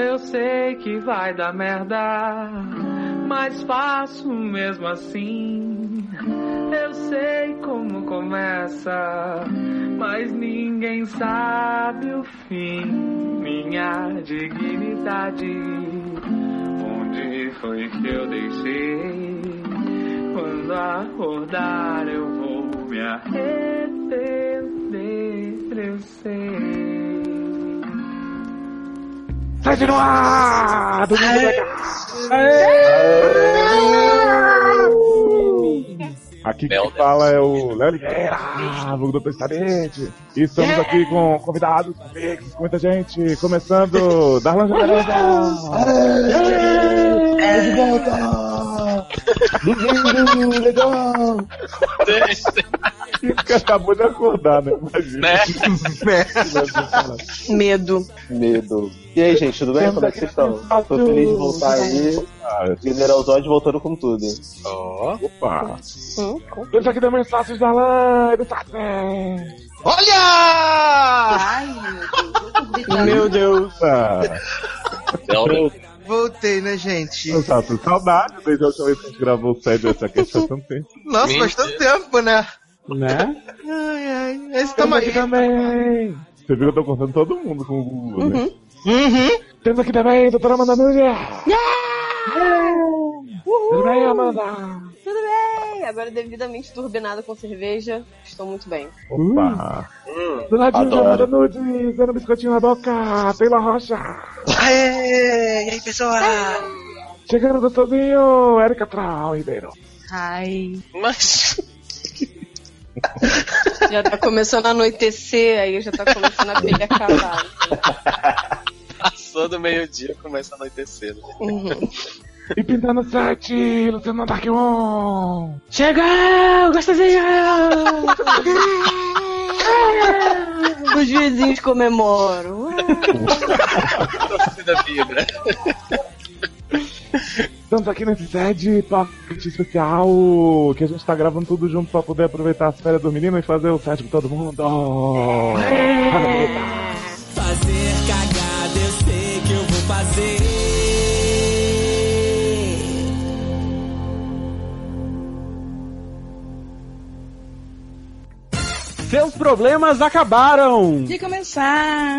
Eu sei que vai dar merda, mas faço mesmo assim. Eu sei como começa, mas ninguém sabe o fim. Minha dignidade, onde foi que eu deixei? Quando acordar eu vou me arrepender, eu sei. Sai de ar! Do Aqui quem fala é o Léo Oliveira, vulgo do Testamente. E estamos aqui com convidados, amigos, muita gente. Começando, Darlan! É de volta! Domingo, legal! Que acabou de acordar, né? Imagina. Né? Medo. Medo. E aí, gente, tudo bem? Como é que vocês estão? Tô feliz de voltar aí. General Zod voltando com tudo. Ó. Opa! Hum, Temos aqui também os sócios da Tatman! Olha! Ai, Meu Deus! Ah, Voltei, né, gente? eu tava com saudade desde a última vez que a gente gravou o sério essa questão tanto tempo. Nossa, faz tanto tempo, né? Né? Ai, ai. Esse também! Você viu que eu tô contando todo mundo com o Google, né? Uhum. Temos aqui também a doutora Amanda Núñez! Tudo bem, Amanda? Tudo bem? Agora devidamente turbinada com cerveja, estou muito bem. Opa! Hum, Do ladinho de. Amanda Nudes, dando um biscoitinho na boca, Taylor Rocha! Aê! E aí, pessoal? Chegando gostosinho, Erika Trau Ribeiro. Ai. Mas. Já tá começando a anoitecer, aí já tá começando a pilha acabar. Passou do meio-dia, começa a anoitecer. né? Uhum. E pintando o set, Luciano Dark One! Chegou! Gostosinho! Os vizinhos comemoram. Torcida vibra. Estamos aqui nesse set pocket especial que a gente tá gravando tudo junto pra poder aproveitar as férias do menino e fazer o set com todo mundo. Fazer cagada, eu sei que eu vou fazer. Seus problemas acabaram! De começar.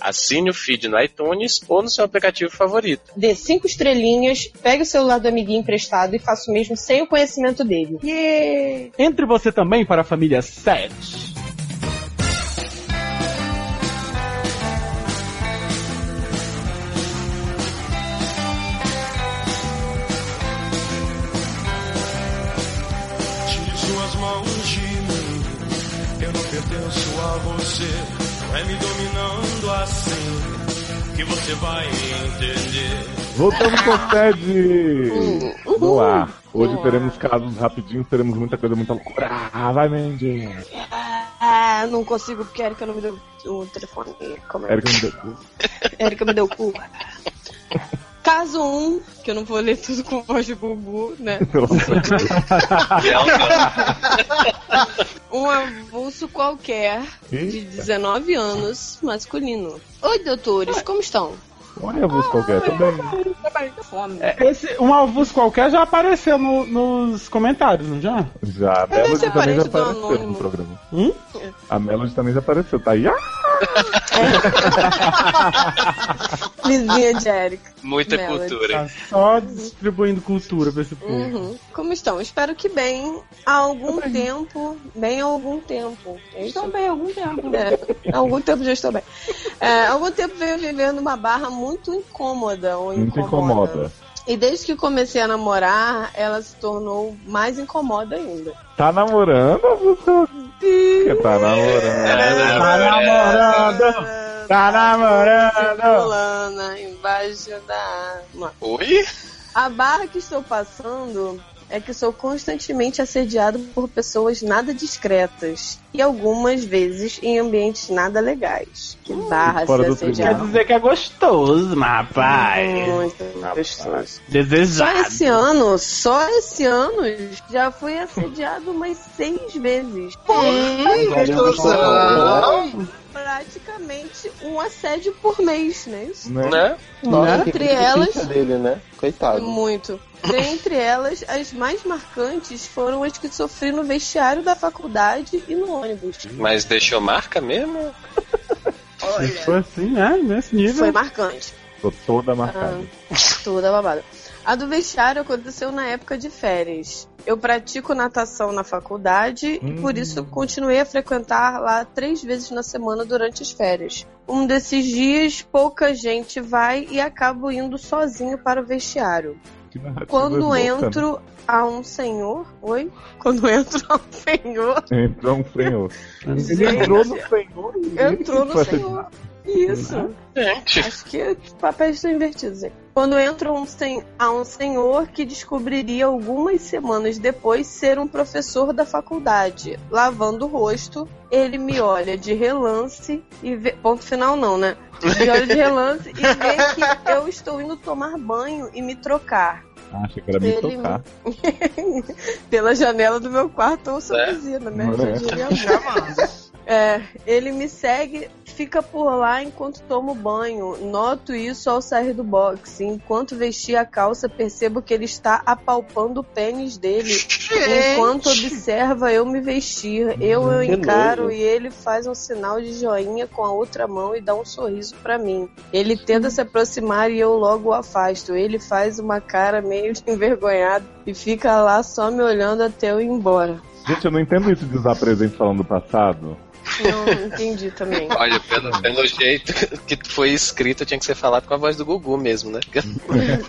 Assine o feed no iTunes ou no seu aplicativo favorito. Dê cinco estrelinhas, pegue o celular do amiguinho emprestado e faça o mesmo sem o conhecimento dele. Yeah! Entre você também para a família 7. Tire suas mãos de mim. Eu não pertenço a você. Não é me assim que você vai entender. Voltamos com o SED no ar. Hoje teremos casos rapidinhos, teremos muita coisa, muita loucura. Ah, vai, Mandy. Ah, não consigo porque a Erika não me deu o telefone. Como é? Erika me deu. Erika me deu o cu. Caso 1, um, que eu não vou ler tudo com voz de bubu, né? Um avulso qualquer de Eita. 19 anos, masculino. Oi, doutores, como estão? Olha a voz qualquer também. É, Esse, um avulso qualquer já apareceu no- nos comentários, não já? Já, a Melody também já apareceu no programa. Hum? A Melody também já apareceu, tá aí. Ah! Vizinha de Erika. Muita Melody. cultura. Tá só distribuindo cultura pra esse povo. Uhum. Como estão? Espero que bem. Há algum tempo. Bem há algum tempo. Eu Estou bem há algum tempo. É, há algum tempo já estou bem. É, há algum tempo venho vivendo uma barra muito incômoda. Ou Muito incomoda. incomoda. E desde que comecei a namorar, ela se tornou mais incomoda ainda. Tá namorando, Augusto? Que tá namorando. Tá namorando! Tá namorando! Fulana, embaixo da. Oi? A barra que estou passando é que sou constantemente assediado por pessoas nada discretas e algumas vezes em ambientes nada legais. Que barra fora ser do Quer assediado. dizer que é gostoso, rapaz. Muito gostoso. Só Desejado. esse ano, só esse ano, já fui assediado umas seis vezes. Gostosão. Praticamente um assédio por mês, né? Isso? Né? Né? Nossa, Entre elas- dele, né? Coitado. Muito. Dentre elas, as mais marcantes foram as que sofri no vestiário da faculdade e no ônibus. Mas deixou marca mesmo? Se for assim, é, nesse nível. Foi marcante. Tô toda marcada. Toda babada. A do vestiário aconteceu na época de férias. Eu pratico natação na faculdade e por isso continuei a frequentar lá três vezes na semana durante as férias. Um desses dias, pouca gente vai e acabo indo sozinho para o vestiário. Quando né? entro a um senhor. Oi? Quando entro a um senhor. Entrou um senhor. Ele entrou no senhor. Entrou no senhor. Isso. Gente. Acho que os papéis estão invertidos. hein? Quando entro um sen- a um senhor que descobriria algumas semanas depois ser um professor da faculdade, lavando o rosto, ele me olha de relance e vê. Ponto final, não, né? Me olha de relance e vê que eu estou indo tomar banho e me trocar. Ah, achei que era me Ele- tocar. Pela janela do meu quarto ou sua É. buzina, né? Não é. É, ele me segue, fica por lá enquanto tomo banho. Noto isso ao sair do boxe. Enquanto vestir a calça, percebo que ele está apalpando o pênis dele. Enquanto observa eu me vestir, eu eu encaro e ele faz um sinal de joinha com a outra mão e dá um sorriso pra mim. Ele tenta se aproximar e eu logo o afasto. Ele faz uma cara meio de envergonhado e fica lá só me olhando até eu ir embora. Gente, eu não entendo isso de usar presente falando do passado. Não entendi também. Olha, pelo, pelo jeito que foi escrito, tinha que ser falado com a voz do Gugu mesmo, né?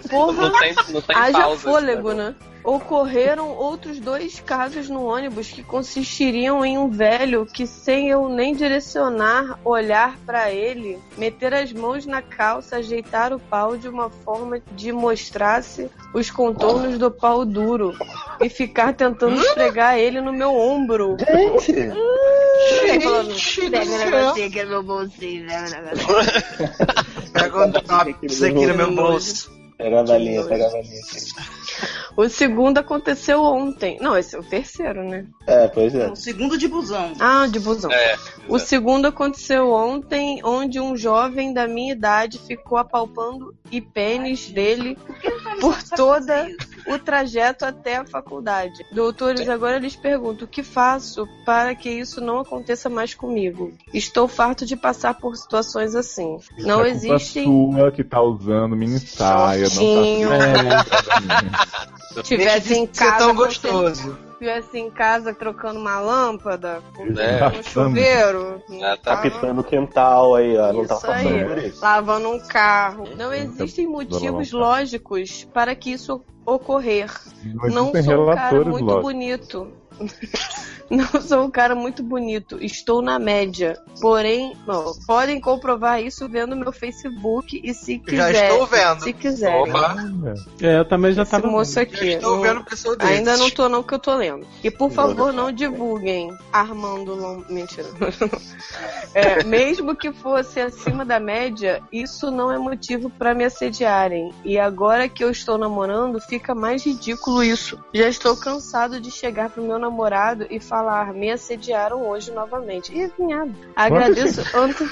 Porra, Não tem, não tem haja pausa. fôlego, né? Ocorreram outros dois casos no ônibus que consistiriam em um velho que, sem eu nem direcionar, olhar pra ele, meter as mãos na calça, ajeitar o pau de uma forma de mostrar-se os contornos do pau duro e ficar tentando esfregar ele no meu ombro. Gente! Falando, Gente do pega céu. que é meu bolsinho, pega negócio. Pega um top, isso aqui no meu bolso. Pega a valinha, pega a valinha. O segundo aconteceu ontem. Não, esse é o terceiro, né? É, pois é. O segundo de busão. Ah, de busão. É, O segundo aconteceu ontem, onde um jovem da minha idade ficou apalpando e pênis dele por toda o trajeto até a faculdade. Doutores, agora lhes pergunto: o que faço para que isso não aconteça mais comigo? Estou farto de passar por situações assim. Não é culpa existem. sua que tá usando mini saia, não tá Tivesse em Isso é casa, tão com gostoso. Tivesse em casa trocando uma lâmpada, É. um chuveiro, Ah, tá. tava Capitando o quental aí, ó. Não tá passando por isso. lavando um carro. Não Então, existem motivos lógicos para que isso ocorrer. Não Não sou um cara muito lógicos. bonito. Não sou um cara muito bonito. Estou na média. Porém, bom, podem comprovar isso vendo meu Facebook e se Já quiser. estou vendo. Se quiserem. Opa. É, eu também já Esse tava. moço vendo. aqui. Estou não- vendo pessoa desses. Ainda não tô não que eu tô lendo. E por favor, não divulguem Armando Lom... Mentira. É, mesmo que fosse acima da média, isso não é motivo pra me assediarem. E agora que eu estou namorando, fica mais ridículo isso. Já estou cansado de chegar pro meu namorado e falar, me assediaram hoje novamente. Ih, vinhado. Agradeço, ante...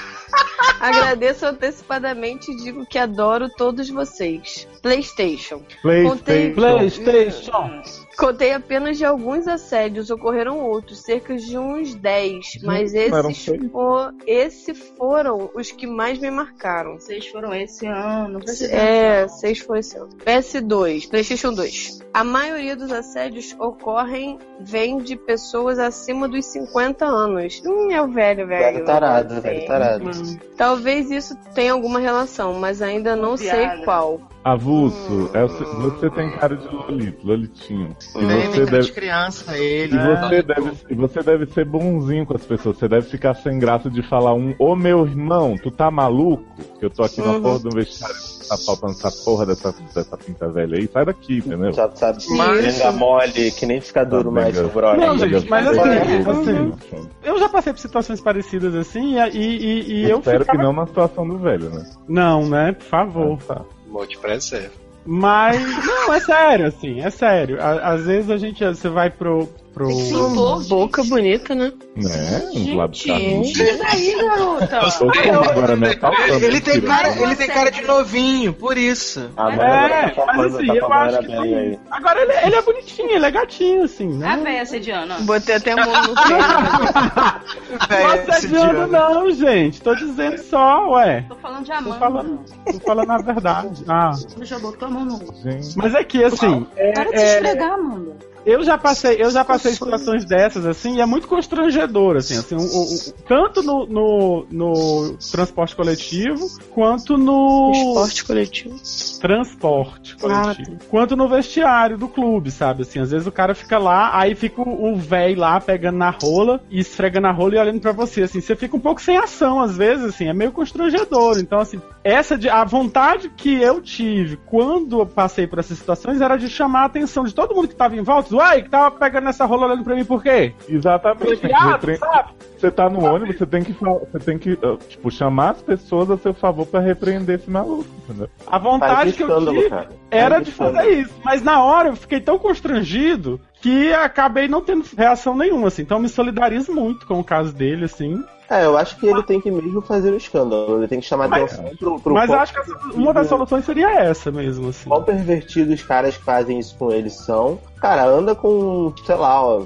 Agradeço antecipadamente e digo que adoro todos vocês. PlayStation. Contei- PlayStation. PlayStation. Contei apenas de alguns assédios, ocorreram outros, cerca de uns 10, mas esses, seis? fo- esses foram os que mais me marcaram. Vocês foram esse ano. É, seis foi esse ano. PS2, PlayStation 2. A maioria dos assédios ocorrem vem de pessoas acima dos 50 anos. Hum, é o velho, velho. Velho tarado, velho tarado. Talvez isso tenha alguma relação, mas ainda não sei qual. Avulso, é o se- você tem cara de Lolito, Lolitinho. E Tem você cara de deve, criança ele. e você deve, e você deve ser bonzinho com as pessoas. Você deve ficar sem graça de falar um, ô meu irmão, tu tá maluco? Que eu tô aqui na porra do vestiário, tá faltando essa porra dessa, dessa pinta velha aí. Sai daqui, entendeu? Já sabe, Mas- venga mole, que nem fica duro mais o brother. Não, gente, mas assim, assim, Eu já passei por situações parecidas assim, e, e, e- e eu Espero ficava... que não na situação do velho, né? Não, né? Por favor. Ah, tá. Te preservo. Mas, não, é sério, assim, é sério. À- Às vezes a gente, você vai pro... pro... Pintou, Boca bonita, né? Né? Um lado Gente, carnudo. daí, garota? Tô agora me assaltando. Ele tem cara, ele tem cara de novinho, por isso. Agora É, tá mas falando- assim, tá eu acho que bem aí. Agora ele, ele é bonitinho, ele é gatinho, assim, A né? véia sediana. Botei até a mão no peito. Velho, Não assediando dia. não, gente. Tô dizendo só, ué. Tô falando de Tô Amanda. falando, tô falando a verdade. Ah, Tu já botou a mão no. Gente, mas é que, assim, é- Para de é- esfregar, Amanda. Eu já passei, eu já passei situações dessas, assim, e é muito constrangedor, assim, assim, o- o- tanto no, no, no transporte coletivo, quanto no Esporte coletivo. transporte coletivo, quanto no vestiário do clube, sabe? Assim, às vezes o cara fica lá, aí fica o, o véi lá pegando na rola e esfregando a rola e olhando pra você, assim, você fica um pouco sem ação às vezes, assim, é meio constrangedor. Então, assim, essa de a vontade que eu tive quando eu passei por essas situações era de chamar a atenção de todo mundo que tava em volta, uai, que tava pegando essa rola olhando pra mim por quê? Exatamente. Viado, sabe? Você tá no ônibus, você tem que, você tem que uh, tipo, chamar as pessoas a seu favor pra repreender esse maluco, entendeu? A vontade que eu tive cara. era Faz de escândalo. fazer isso. Mas na hora eu fiquei tão constrangido que acabei não tendo reação nenhuma, assim. Então eu me solidarizo muito com o caso dele, assim. É, eu acho que ele tem que mesmo fazer o escândalo. Ele tem que chamar Mas- atenção pro, pro Mas acho que uma das soluções seria essa mesmo, assim. quão pervertidos os caras que fazem isso com eles são. Cara, anda com, sei lá, ó,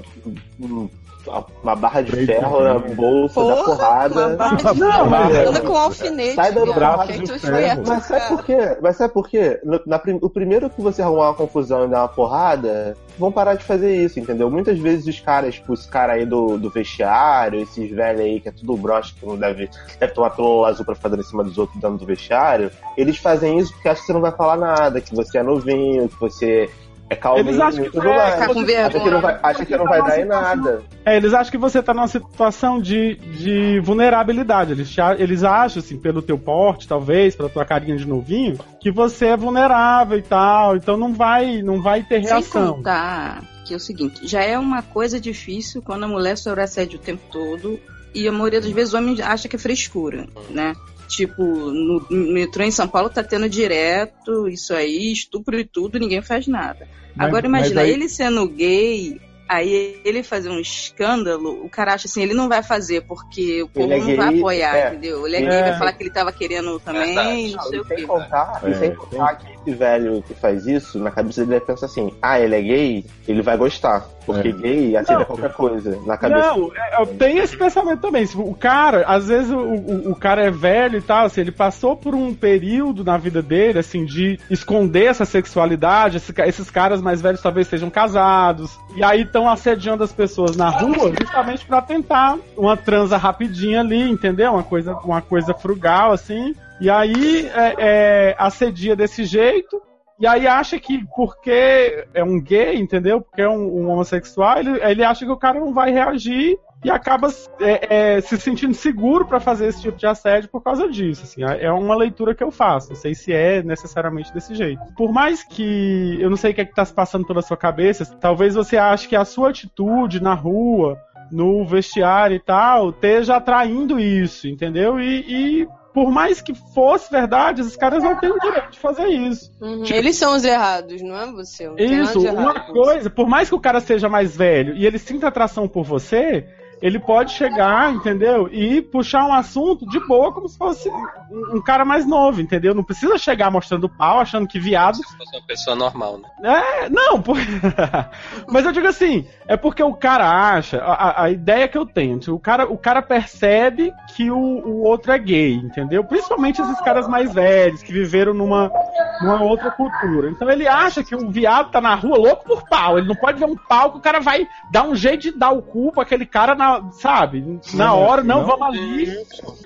uma barra de ferro na bolsa da Uma porrada. barra de Não, ferro. mas- com alfinete. Sai dando viado. braço de ferro. Mas sabe por quê? Mas sabe por quê? No- na o primeiro que você arrumar uma confusão e dar uma porrada, vão parar de fazer isso, entendeu? Muitas vezes os caras, tipo, esse cara aí do, do vestiário, esses velhos aí que é tudo broche, que não deve, deve tomar pílula azul pra ficar dando em cima dos outros dentro do vestiário, eles fazem isso porque acham que você não vai falar nada, que você é novinho, que você é calminho Eles acham e que tudo é. Ficar com Acha que não vergonha. vai, acha que não vai dar em nada. É, eles acham que você tá numa situação de, de vulnerabilidade. Eles, te eles acham, assim, pelo teu porte, talvez, pela tua carinha de novinho, que você é vulnerável e tal. Então não vai, não vai ter Sem reação. contar que é o seguinte, já é uma coisa difícil quando a mulher assédio o tempo todo e a maioria das vezes o homem acha que é frescura, né? Tipo, no metrô em São Paulo tá tendo direto isso aí, estupro e tudo, ninguém faz nada. Mas- Agora imagina, aí- ele sendo gay, aí ele fazer um escândalo, o cara acha assim, ele não vai fazer porque o povo é não gay, vai apoiar, é. entendeu? Ele é É. gay, vai falar que ele tava querendo também, não sei e o sem quê. contar, e É, sem contar que esse velho que faz isso, na cabeça dele ele pensa assim, ah, ele é gay, ele vai gostar. Porque É. gay aceita Não. qualquer coisa. Na cabeça Não, é, eu tenho esse pensamento também. Se O cara, às vezes o, o, o cara é velho e tal, assim, ele passou por um período na vida dele, assim, de esconder essa sexualidade. Esse esses caras mais velhos talvez sejam casados. E aí estão assediando as pessoas na rua justamente pra tentar uma transa rapidinha ali, entendeu? Uma coisa, uma coisa frugal, assim. E aí é, é, assedia desse jeito. E aí acha que porque é um gay, entendeu? Porque é um, um homossexual, ele, ele acha que o cara não vai reagir e acaba é, é, se sentindo seguro pra fazer esse tipo de assédio por causa disso. Assim, é uma leitura que eu faço. Não sei se é necessariamente desse jeito. Por mais que eu não sei o que é que tá se passando pela sua cabeça, talvez você ache que a sua atitude na rua, no vestiário e tal, esteja atraindo isso, entendeu? E, e por mais que fosse verdade, esses caras não têm o direito de fazer isso. Uhum. Eles são os errados, não é você? Não Isso, uma coisa, por mais que o cara seja mais velho e ele sinta atração por você, ele pode chegar, entendeu? E puxar um assunto de boa, como se fosse um, um cara mais novo, entendeu? Não precisa chegar mostrando pau, achando que viado. Se fosse uma pessoa normal, né? É, não, por... mas eu digo assim, é porque o cara acha, a, a ideia que eu tenho, o cara, o cara percebe que o, o outro é gay, entendeu? Principalmente esses caras mais velhos, que viveram numa, numa outra cultura. Então ele acha que o viado tá na rua louco por pau. Ele não pode ver um pau que o cara vai dar um jeito de dar o cu pra aquele cara, na, sabe? Na hora, não, não vamos ali.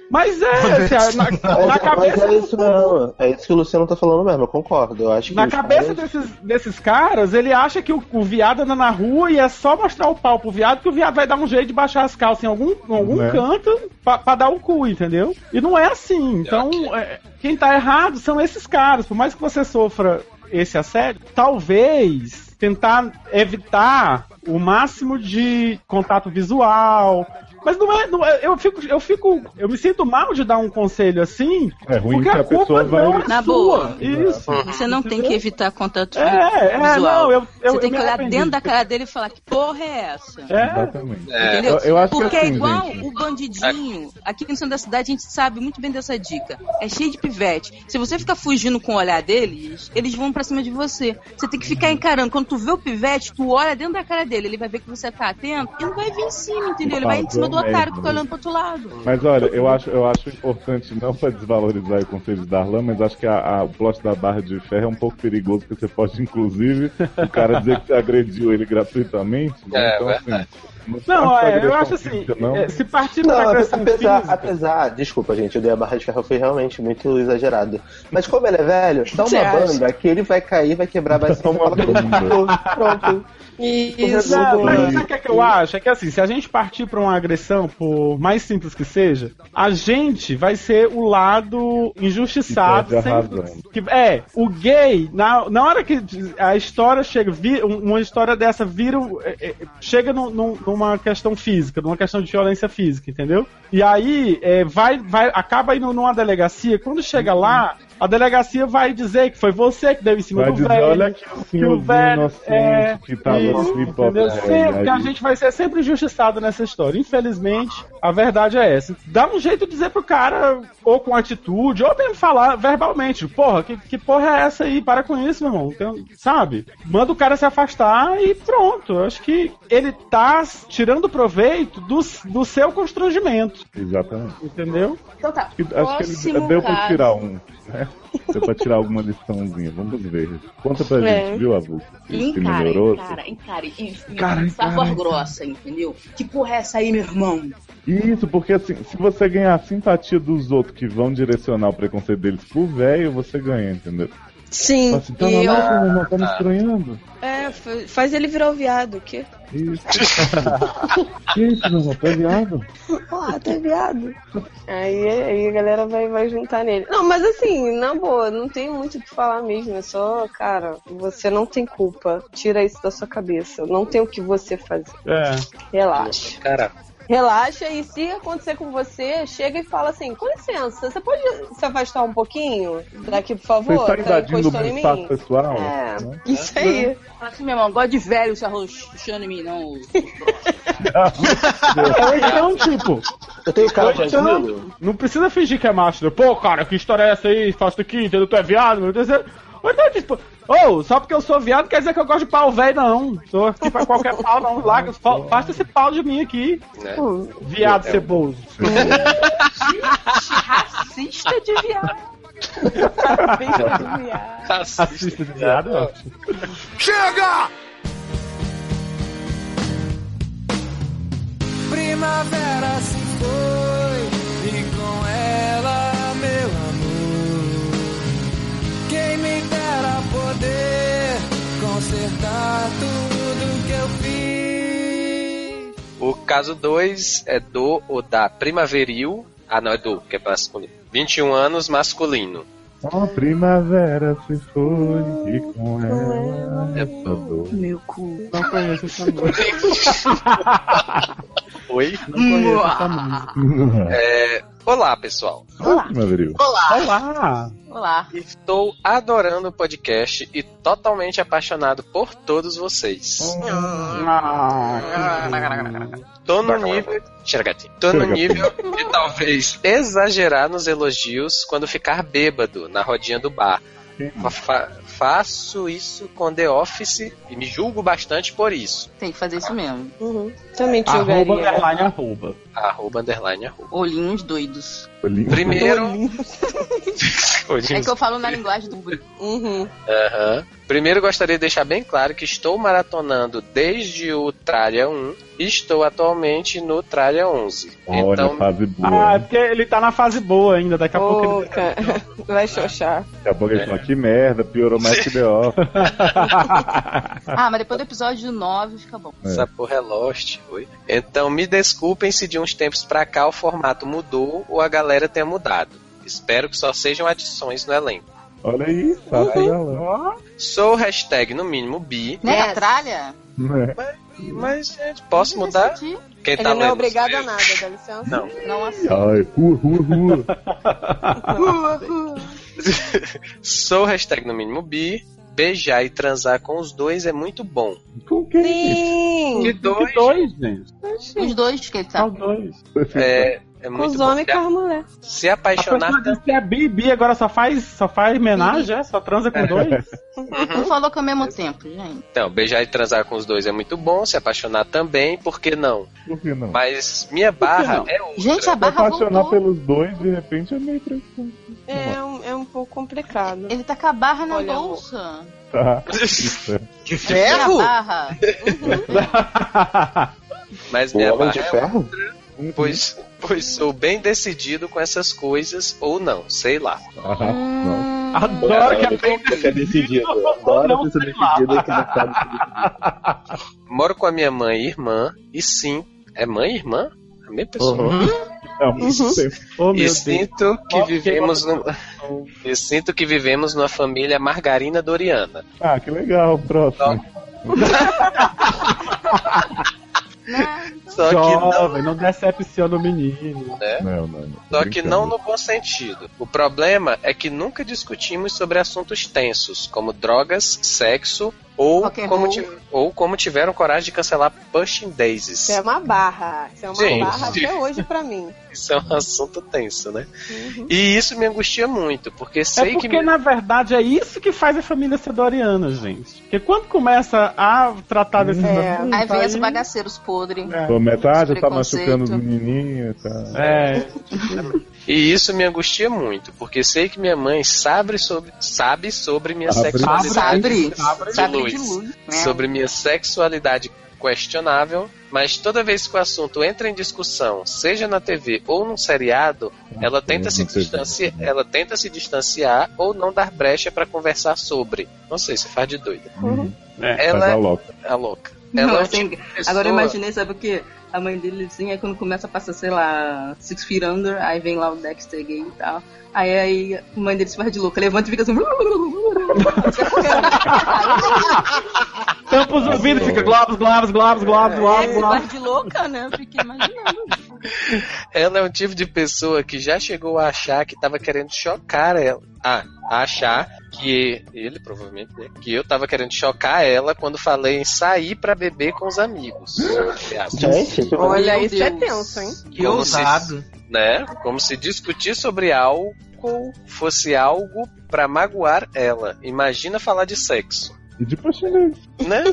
Mas é, assim, na, na cabeça. Mas é isso mesmo. É isso que o Luciano tá falando mesmo, eu concordo. Eu acho na cabeça caras... desses, desses caras, ele acha que o, o, viado anda na rua e é só mostrar o pau pro viado que o viado vai dar um jeito de baixar as calças em algum, em algum é. canto pra, pra, dar o cu, entendeu? E não é assim. Então, é, quem tá errado são esses caras. Por mais que você sofra esse assédio, talvez tentar evitar o máximo de contato visual, mas não é, não é, eu fico, eu fico, eu me sinto mal de dar um conselho assim. É ruim porque que a, a pessoa vai é na boa. Isso. Você não tem que evitar contato é, visual. É, não, eu, eu, Você tem que olhar dentro da cara dele e falar que porra é essa? É. Exatamente. É. Entendeu? Eu, eu acho porque que é assim, é igual gente. o bandidinho. Aqui no centro da cidade a gente sabe muito bem dessa dica. É cheio de pivete. Se você ficar fugindo com o olhar deles, eles vão pra cima de você. Você tem que ficar encarando. Quando tu vê o pivete, tu olha dentro da cara dele. Ele vai ver que você tá atento e não vai vir em cima, entendeu? Ele vai em cima do otário que tá olhando pro outro lado. Mas olha, eu acho, eu acho importante, não pra desvalorizar o conselho de Darlan, mas acho que a, a, o plot da barra de ferro é um pouco perigoso, porque você pode, inclusive, o cara dizer que você agrediu ele gratuitamente. Né? É, então, assim, não, é, eu acho assim, é, se partir pra agressão apesar, física... apesar, desculpa gente, eu dei a barra de ferro foi realmente muito exagerado. Mas como ele é velho, dá uma banda que ele vai cair, vai quebrar, vai se Pronto. Isso. Mas sabe o que, é que eu acho? É que assim, se a gente partir pra uma agressão, por mais simples que seja, a gente vai ser o lado injustiçado. Que, é, o gay, na, na hora que a história chega, uma história dessa vira. É, é, chega no, no, numa questão física, numa questão de violência física, entendeu? E aí é, vai, vai, acaba indo numa delegacia, quando chega lá, a delegacia vai dizer que foi você que deu em cima vai do dizer, velho. Olha que, que o velho é que tava isso, entendeu? Sempre, a gente vai ser sempre injustiçado nessa história. Infelizmente, a verdade é essa. Dá um jeito de dizer pro cara, ou com atitude, ou mesmo falar verbalmente, porra, que, que porra é essa aí? Para com isso, meu irmão. Então, sabe? Manda o cara se afastar e pronto. Eu acho que ele tá tirando proveito do, do seu constrangimento. Exatamente. Entendeu? Então tá. Acho que ele deu pra tirar um. Né? Deu pra tirar alguma liçãozinha. Vamos ver. Conta pra é. gente, viu, Abu? Encare, melhorou? Cara, encare. Cara, encare. voz grossa, entendeu? Que porra é essa aí, meu irmão? Isso, porque assim, se você ganhar a simpatia dos outros que vão direcionar o preconceito deles pro velho, você ganha, entendeu? Sim. Assim, tá e eu... não tá me estranhando. É, faz ele virar o viado, o quê? Isso. que isso, meu irmão? Tu é viado? Ah, tu é viado. Aí, aí a galera vai, vai juntar nele. Não, mas assim, na boa, não tem muito o que falar mesmo. É só, cara, você não tem culpa. Tira isso da sua cabeça. Não tem o que você fazer. É. Relaxa. Cara, relaxa e se acontecer com você, chega e fala assim, com licença, você pode se afastar um pouquinho daqui, por favor? Você está tá encostando em mim? pessoal? É, né? isso aí. Fala assim, meu irmão, gosto de velho se arrochando em mim, não. então, tipo... Eu tenho cara de então, Não precisa fingir que é macho. Pô, cara, que história é essa aí? Faço aqui, entendeu? Tu é viado, meu Deus. Ou então, tipo, oh, só porque eu sou viado quer dizer que eu gosto de pau velho, não. Tô aqui pra qualquer pau, não. Larga, faça esse pau de mim aqui. É. Viado é. ceboso. Racista de viado. Racista de viado. Racista de viado, Chega! Primavera se foi e com ela quem me dera poder consertar tudo que eu fiz. O caso 2 é do ou da primaveril. Ah, não, é do, que é masculino. 21 anos, masculino. A primavera se foi e com ela. É bom. Meu cu. Não conheço essa música. Oi? Não conheço essa música. É, olá, pessoal. Olá. Olá. Olá. Olá. Estou adorando o podcast e totalmente apaixonado por todos vocês. Ah, Tô no nível. Tô no nível de talvez exagerar nos elogios quando ficar bêbado na rodinha do bar. Fa faço isso com The Office e me julgo bastante por isso. Tem que fazer isso mesmo. Uhum. Também te julgaria. Arroba. Arroba, underline, arroba. Olhinhos doidos. Primeiro... É que eu falo na linguagem do. Uhum. Aham. Primeiro gostaria de deixar bem claro que estou maratonando desde o Tralha 1 e estou atualmente no Tralha 11. Olha, então, fase boa. Ah, é porque ele tá na fase boa ainda, daqui a pouco ele. cara, vai xoxar. Daqui a pouco ele fala, que merda, piorou mais que The Office. Ah, mas depois do episódio 9 fica bom. essa porra é Lost. Oi. Então me desculpem se de uns tempos pra cá o formato mudou ou a galera tenha mudado. Espero que só sejam adições no elenco. Olha aí, fase dela. Sou hashtag no mínimo bi, Né? Yes. A tralha? Né? mas gente, posso mudar? Decidi. Quem Ele tá não é obrigado a nada, dá licença. Não. Não aceito. Ai, rua, rua, rua. Sou hashtag no mínimo bi. Beijar e transar com os dois é muito bom. Com quem? Sim! Que Que dois? dois, gente. Os dois que ele tá. Só dois. É, é Com muito os bom. homens e com as mulheres. Se A apaixonar pessoa disse que é Bibi, agora só faz, só faz homenagem, é? Só transa com dois? Não falou que ao mesmo tempo, gente. Então, beijar e transar com os dois é muito bom, se apaixonar também, por que não? Por que não? Mas minha barra é outra. Gente, a Se barra apaixonar voltou. pelos dois, de repente, é meio tranquilo. É um, é um pouco complicado. Ele tá com a barra na Olha, bolsa. Tá. É. De a ferro? barra. Mas O minha Homem barra de é Ferro? pois, pois sou bem decidido com essas coisas, ou não, sei lá. Ah, não. Adoro que é bem Você é decidido. Adoro decidida que não sabe se decidir. Moro com a minha mãe e irmã, e sim, é mãe e irmã? A mesma pessoa. Uhum. Há muito tempo. Oh, E meu Deus. sinto que Ok, vivemos no, e sinto que vivemos numa família margarina doriana. Ah, que legal. Próximo. Né? Só que não, Jovem, não decepciona o menino. né? Não, não, não. Só que não no bom sentido. O problema é que nunca discutimos sobre assuntos tensos, como drogas, sexo ou como, ti- ou como tiveram coragem de cancelar Pushing Daisies. Isso é uma barra. Isso é uma Gente. barra até hoje pra mim. Isso é um assunto tenso, né? Uhum. E isso me angustia muito, porque sei É porque, que. me- na verdade, é isso que faz a família ser doriana, gente. Porque quando começa a tratar desses É. assuntos, Aí vem os bagaceiros podres. É. Pô, metade tá machucando os menininhos. Tá. É, E isso me angustia muito, porque sei que minha mãe sabe sobre, sabe sobre minha Sabe. sexualidade. Sabre. de Sabre luz. de luz. né? sobre minha sexualidade questionável, mas toda vez que o assunto entra em discussão, seja na TV ou num seriado, ela tenta se distanciar, ela tenta se distanciar ou não dar brecha pra conversar sobre. Não sei, se faz de doida. Uhum. é. Ela Faz a é louca. a louca. Ela assim, pessoa- Agora eu imaginei, sabe o que? A mãe dele assim, aí quando começa a passar, sei lá, Six Feet Under, aí vem lá o Dexter gay e tal. Aí, aí a mãe dele se faz de louca, levanta e fica assim. Tampa os ouvidos, fica globos, globos, globos, globos, É, globos, globos. de louca, né? Eu fiquei imaginando. Ela é um tipo de pessoa que já chegou a achar que tava querendo chocar ela. Ah, a achar que ele provavelmente né, que eu tava querendo chocar ela quando falei em sair pra beber com os amigos. Gente, Olha, isso é Deus. tenso, hein? Que Como se- ousado. né? Como se discutir sobre álcool fosse algo pra magoar ela. Imagina falar de sexo, E de chinês. né?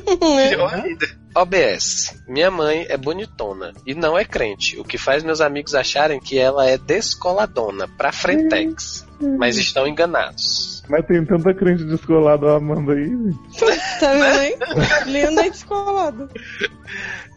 Pior ainda. OBS. Minha mãe é bonitona e não é crente, o que faz meus amigos acharem que ela é descoladona pra frentex. Mas estão enganados. Mas tem tanta crente descolada amando aí. gente. Tá vendo aí? Linda e descolada.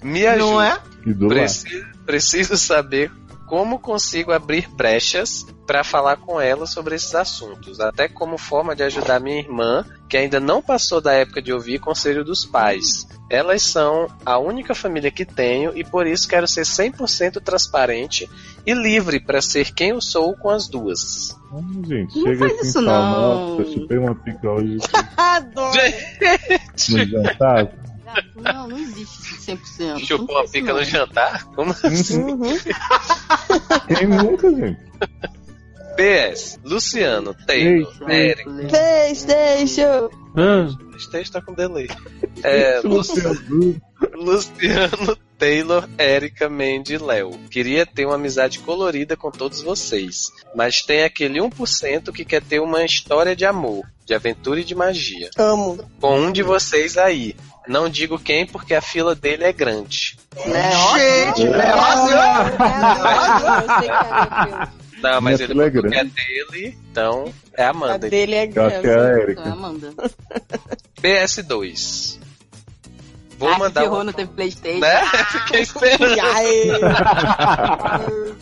Me ajuda. Não é? Preciso, preciso saber como consigo abrir brechas para falar com ela sobre esses assuntos, até como forma de ajudar minha irmã, que ainda não passou da época de ouvir conselho dos pais. Elas são a única família que tenho e por isso quero ser 100% transparente e livre para ser quem eu sou com as duas. Ah, gente, Não chega faz assim isso, não. nossa, chupei uma pica hoje Adoro. no jantar. Não, não existe esse 100%. Chupou faz pica no jantar? Como assim? Uhum. Quem nunca, gente? PS, Luciano, Taylor. Eric, PlayStation. Ah, texto tá com delay. É, Luciano. Luciano, Taylor, Érica, Mandy e Léo. Queria ter uma amizade colorida com todos vocês, mas tem aquele 1% que quer ter uma história de amor, de aventura e de magia. Amo. Com um de vocês aí. Não digo quem porque a fila dele é grande. Né? Gente, É a sei que é a minha prima. Não, mas Minha ele fila é é grande. dele, então é a A Amanda. dele é que é a grande. Erika. Então, Amanda. BS2. Vou ah, mandar ferrou, um... não teve Playstation. Né? Fiquei esperando. Ai,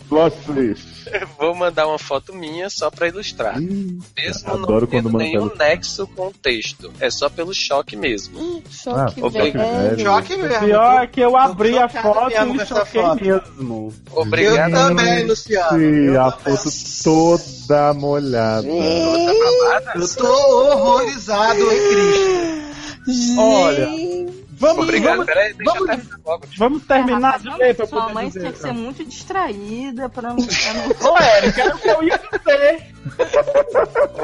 Plot twist. Vou mandar uma foto minha só pra ilustrar. Mesmo Adoro não quando tendo nenhum nexo com o texto. É só pelo choque mesmo. choque Ah, choque velho. Choque mesmo. Pior é que eu abri a foto e essa choquei foto. mesmo. Obrigado. Eu também, Luciano. E a foto toda molhada. Eu tô horrorizado em Cristo. Olha, Vamos, Obrigado. vamos, Peraí, deixa vamos- eu terminar logo. vamos terminar Rapaz, de não, ler pra Sua poder mãe dizer, tinha que ser então. muito distraída pra não. Ô, Érica, era o que eu ia dizer.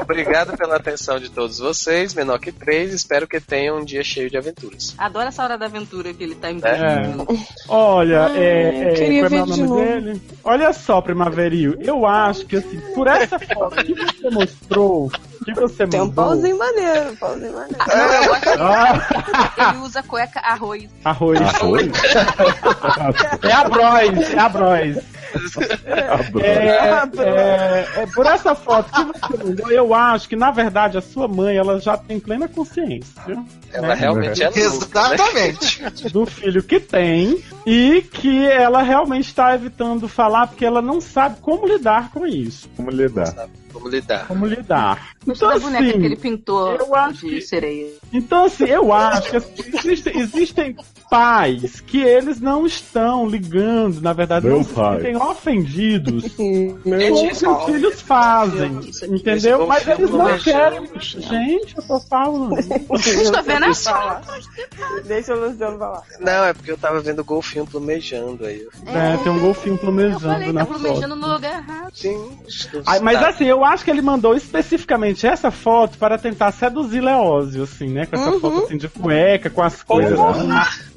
Obrigado pela atenção de todos vocês. Menor que 3. Espero que tenham um dia cheio de aventuras. Adoro essa hora da aventura que ele tá É. investindo. Olha, Ai, é, eu é, queria é o ver de nome novo. dele? Olha só, Primaveril, eu acho que assim, por essa foto que você mostrou, que você Tem um mandou, pauzinho maneiro, um pauzinho maneiro. Não, eu gosto Ah, ele usa cueca arroz. arroz. Arroz? É a Bros, é a Bros. É, é, é, por essa foto que você mandou, eu acho que, na verdade, a sua mãe ela já tem plena consciência Ela né, realmente é louca, né? Exatamente. do filho que tem e que ela realmente está evitando falar porque ela não sabe como lidar com isso. Como lidar? Como lidar. Como lidar. Gostou Então, da boneca assim, que ele pintou eu acho de que- sereia. Então, assim, eu acho que assim, existem, existem pais que eles não estão ligando, na verdade, Meu não se pai. sentem ofendidos com o que os filhos fazem, entendeu? Mas eles não querem. Gente, eu tô falando. Estou vendo as fotos. Deixa o Luciano falar. Não, é porque eu tava vendo o golfinho plumejando aí. É, tem um golfinho Eu plumejando falei, na tá foto. plumejando no lugar errado. Sim. Mas Tá. assim, eu acho que ele mandou especificamente essa foto para tentar seduzir Leózio, assim, né? Com essa Uhum. foto assim de cueca, com as coisas Um negócio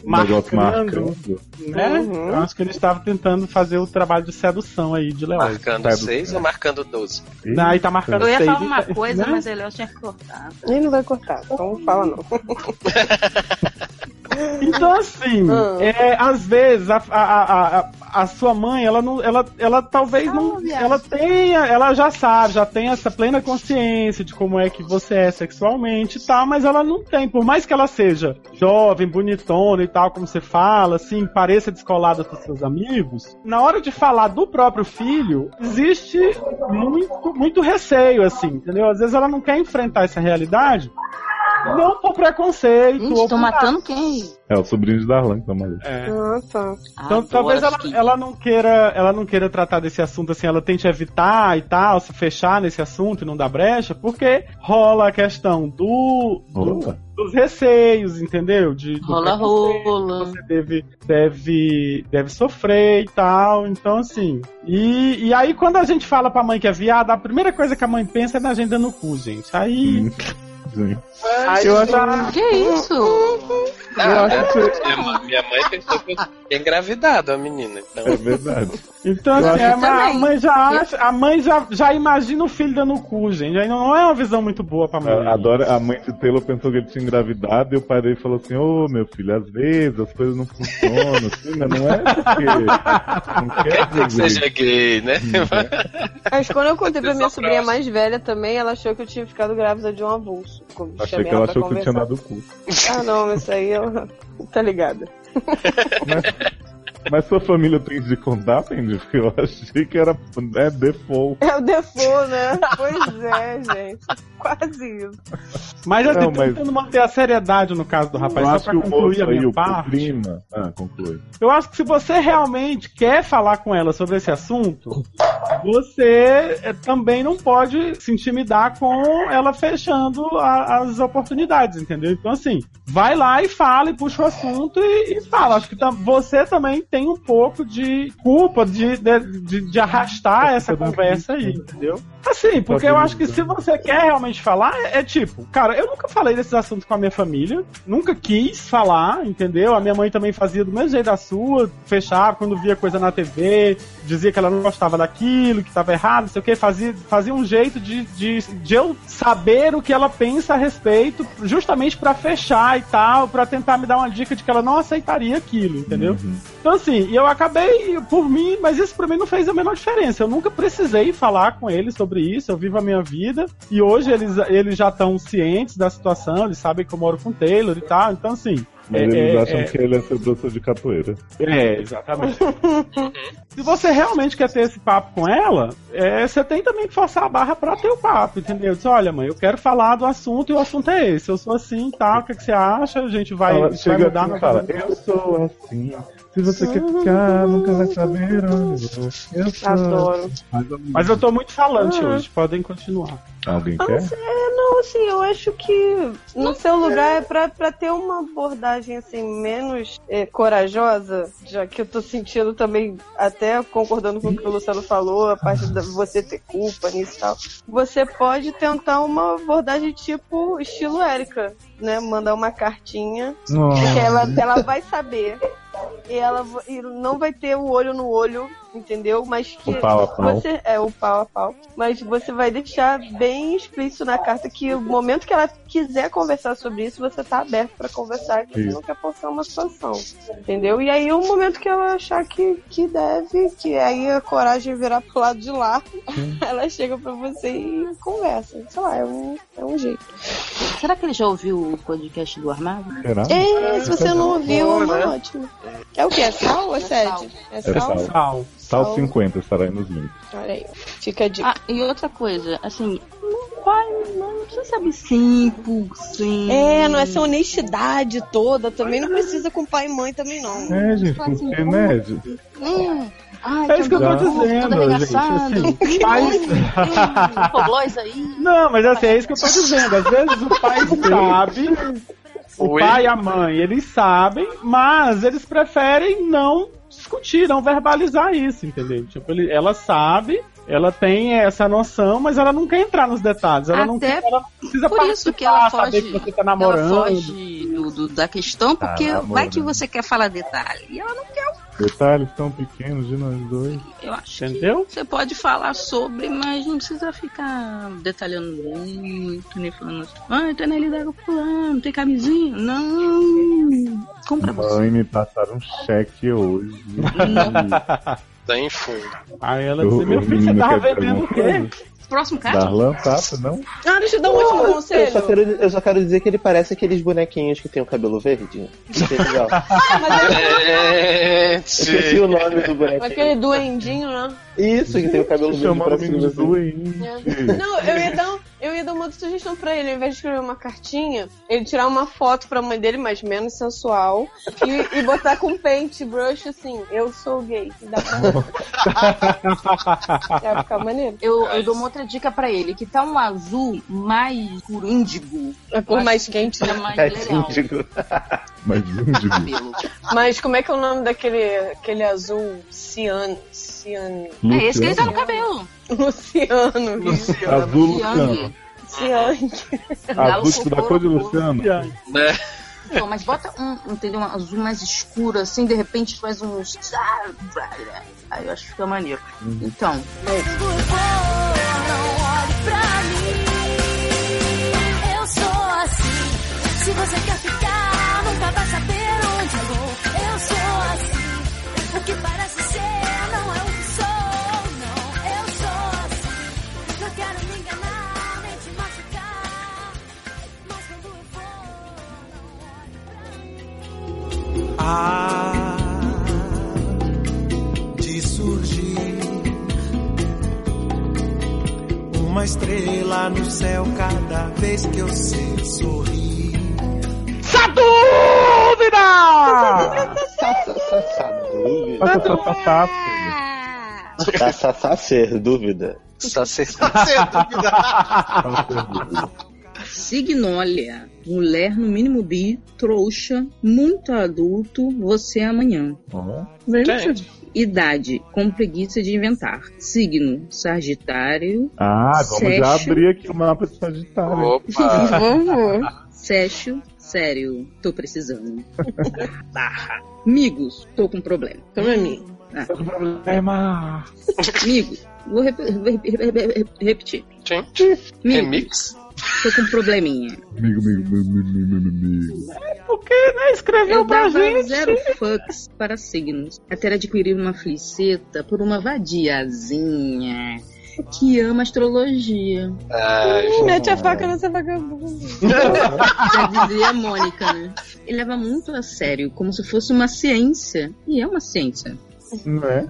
marcando, marcando. né? Uhum. Eu acho que ele estava tentando fazer o trabalho de sedução aí de Leózio. Marcando Sai do 6 ou marcando 12? Aí tá marcando Eu ia seis, falar uma né? coisa, mas ele eu tinha que cortar. Ele não vai cortar, então não fala não. Então, assim, Ah. é, às vezes a, a, a, a, a sua mãe, ela não, ela, ela talvez não, Salve, ela tenha, ela já sabe, já tem essa plena consciência de como é que você é sexualmente e tal, mas ela não tem, por mais que ela seja jovem, bonitona e tal, como você fala, assim, pareça descolada com seus amigos, na hora de falar do próprio filho, existe muito, muito receio, assim, entendeu? Às vezes ela não quer enfrentar essa realidade, não por preconceito, Gente, tô matando quem? É o sobrinho de Darlan que tá maluco. É. Ah, tá. Então Adoro talvez ela, que- ela não queira, ela não queira tratar desse assunto assim, ela tente evitar e tal, se fechar nesse assunto e não dar brecha, porque rola a questão do, do- dos receios, entendeu? De, do Rola, rola. que Você deve, deve, deve sofrer e tal, então assim. E, e aí quando a gente fala pra mãe que é viada, a primeira coisa que a mãe pensa é na agenda no cu, gente. Aí, Hum. Sim. aí eu já. Que isso? Ah, acho que- minha, mãe- minha mãe pensou que eu tinha engravidado a menina. Então, É verdade. Então, Eu assim, acho a, a mãe já acha, a mãe já, já imagina o filho dando cu, gente. Aí não é uma visão muito boa pra mãe. A, adora, a mãe de Taylor pensou que ele tinha engravidado e o pai dele falou assim: Ô meu filho, às vezes as coisas não funcionam, assim, mas não é porque. Não quer que dizer. seja gay, né? Mas quando eu contei pra minha sobrinha mais velha também, ela achou que eu tinha ficado grávida de um avulso. Achei que ela achou que eu tinha conversar. dado o cu. Ah, não, isso aí eu. tá ligada. Mas sua família tem de contar, Pendi? Porque eu achei que era né, default. É o default, né? Pois é, gente. Quase isso. Mas eu tô mas- tentando manter a seriedade no caso do rapaz, eu acho que o moço a minha aí, o, clima. Ah, conclui. Eu acho que se você realmente quer falar com ela sobre esse assunto, você eh, também não pode se intimidar com ela fechando a- as oportunidades, entendeu? Então, assim, vai lá e fala e puxa o assunto e, e fala. Acho que tam- você também tem um pouco de culpa de, de, de- de arrastar essa conversa aí, entendeu? Assim, porque eu acho que se você quer realmente falar, é, é, tipo, cara, eu nunca falei desses assuntos com a minha família, nunca quis falar, entendeu? A minha mãe também fazia do mesmo jeito da sua, fechava quando via coisa na TV, dizia que ela não gostava daquilo, que estava errado, não sei o que, fazia, fazia um jeito de, de, de eu saber o que ela pensa a respeito, justamente para fechar e tal, para tentar me dar uma dica de que ela não aceitaria aquilo, entendeu? Uhum. Então assim, eu acabei por mim, mas isso para mim não fez a menor diferença. Eu nunca precisei falar com eles sobre isso, eu vivo a minha vida e hoje eles, eles já estão cientes da situação, eles sabem que eu moro com o Taylor e tal, então assim. Mas é, eles é, acham é, que ele é seu professor de capoeira. É, exatamente. Se você realmente quer ter esse papo com ela, é, você tem também que forçar a barra pra ter o papo, entendeu? Diz, olha, mãe, eu quero falar do assunto e o assunto é esse. Eu sou assim e tal, o que, que, você acha? A gente vai, ela vai mudar assim, fala, Eu sou assim, se você quer ficar, nunca vai saber onde eu sou. Adoro. Mas eu tô muito falante ah. hoje, podem continuar. Alguém ah, quer? É, não, assim, eu acho que no seu lugar é pra, pra ter uma abordagem assim, menos é, corajosa, já que eu tô sentindo também, até concordando com o que o Luciano falou, a parte de você ter culpa nisso e tal. Você pode tentar uma abordagem tipo estilo Érica, né? Mandar uma cartinha que ela, ela vai saber e ela e não vai ter o olho no olho, entendeu? Mas que o pau a pau. você é o pau a pau, mas você vai deixar bem explícito na carta que o momento que ela quiser conversar sobre isso, você tá aberto para conversar, que você não quer forçar uma situação, entendeu? E aí o momento que ela achar que, que deve, que aí a coragem virar pro lado de lá, ela chega para você e conversa. Sei lá, é um, é um jeito. Será que ele já ouviu o podcast do Armado? Será? É, se você não ouviu, é ótimo. É o que? É sal ou é sede? É sal? É sal. Sal 50 estará aí nos links. Olha aí, fica a dica. Ah, e outra coisa, assim, não vai, não precisa saber 5%. É, não é essa honestidade toda também, não precisa com pai e mãe também não. É, gente, porque, assim, né? Hum. Ai, é isso que eu tô dizendo, gente. Assim, pais... aí. Não, mas assim, é isso que eu tô dizendo. Às vezes o pai sabe, o Oi? pai e a mãe, eles sabem, mas eles preferem não discutir, não verbalizar isso, entendeu? Tipo, ele, ela sabe, ela tem essa noção, mas ela não quer entrar nos detalhes. Ela, Até não, quer, ela não precisa por isso que ela foge, que você tá namorando. Ela foge do, do, da questão, porque tá vai que você quer falar detalhe. E ela não quer Detalhes tão pequenos de nós dois. Eu acho Entendeu? você pode falar sobre, mas não precisa ficar detalhando muito, nem falando assim, ah, tô na lidar com fulano, tem camisinha. Não. Compra Mãe, você. me passaram um cheque hoje. Tá em fundo. Aí ela disse, meu filho, você tava vendendo o quê? Próximo cara? Darlan Tata, não? Ah, deixa eu dar um último conselho. Eu só, quero, eu só quero dizer que ele parece aqueles bonequinhos que tem o cabelo verde. legal. É, Esqueci o nome do bonequinho. Aquele duendinho, né? Isso, que tem o cabelo verde pra cima. De duende. É. Não, eu ia dar um eu ia dar uma outra sugestão pra ele, ao invés de escrever uma cartinha, ele tirar uma foto pra mãe dele, mas menos sensual, e, e botar com paintbrush assim, eu sou gay. Dá pra Vai ficar maneiro. Eu, eu dou uma outra dica pra ele, que tá um azul mais escuro, índigo. A cor mais quente, né? mais é legal. Índigo. Mas como é que é o nome daquele aquele azul ciano? ciano? É esse que ele tá no cabelo. Luciano. Luciano. Azul Luciano. Ciane. Azul da cor de Luciano. Né? Não, mas bota um, entendeu? Um azul mais escuro, assim, de repente faz uns. Aí eu acho que fica maneiro. Hum. Então. É. vai saber onde eu vou. Eu sou assim. O que parece ser não é o que sou, não. Eu sou assim. Não quero me enganar, nem te machucar. Mas quando eu vou, não pra mim. Ah surgir uma estrela no céu cada vez que eu sei sorrir. Essa dúvida! Essa ser dúvida. Só ser dúvida. Signólia, mulher no mínimo bi, trouxa, muito adulto, você amanhã. Uhum. Gente. Idade, com preguiça de inventar. Signo, Sagitário. Ah, vamos já abrir aqui o mapa de Sagitário. Opa! Vamos. Sexo, sério, tô precisando. Barra. Amigos, tô com problema. Probleminha. Problema. Amigos, vou rep- rep- rep- rep- repetir. Amigos, Remix? tô com probleminha. Amigo, amigo, amigo, amigo, amigo, amigo. Porque, né, escreveu Eu pra dava gente. zero fucks para signos, até adquirir uma fliceta por uma vadiazinha que ama astrologia. Ai, Mete a faca nessa vagabunda. Já dizia a Mônica, né? Ele leva muito a sério, como se fosse uma ciência. E é uma ciência. Não é?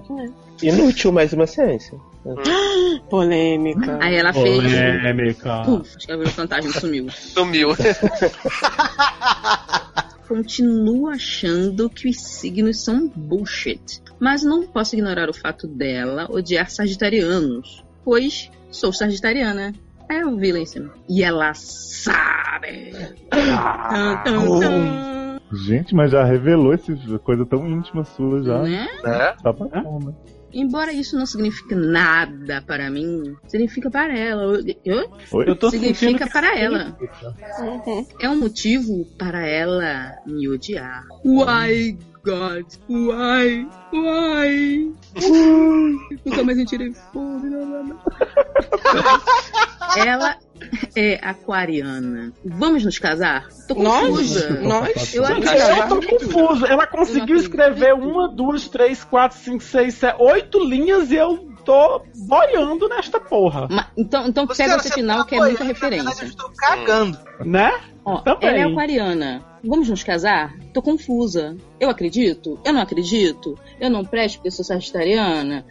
Inútil, mas uma ciência. Polêmica. Aí ela fez. Polêmica. Puf, escreveu o fantasma e sumiu. sumiu. Continuo achando que os signos são bullshit. Mas não posso ignorar o fato dela odiar sagitarianos. Pois sou sagitariana. É o vi lá em cima. E ela sabe. Tum, tum, tum. Gente, mas já revelou essa coisa tão íntima sua já. Né? né? Tá bom, né? Embora isso não signifique nada para mim, significa para ela. Eu- Oi? Eu tô significa que para ela. Uhum. É um motivo para ela me odiar. Why, God? Why? Why? Nunca mais eu tirei fome. não, não, não. Ela é aquariana. Vamos nos casar? Tô Nós? confusa. Nós? Eu Gente, eu tô confuso. Ela conseguiu escrever uma, duas, três, quatro, cinco, seis, sete, oito linhas e eu tô boiando nesta porra, Ma- Então, então pega esse final que é muita referência. Eu estou cagando. né? Ó, Também. ela é aquariana. Vamos nos casar? Tô confusa. Eu acredito? Eu não acredito? Eu não presto porque sou sagitariana?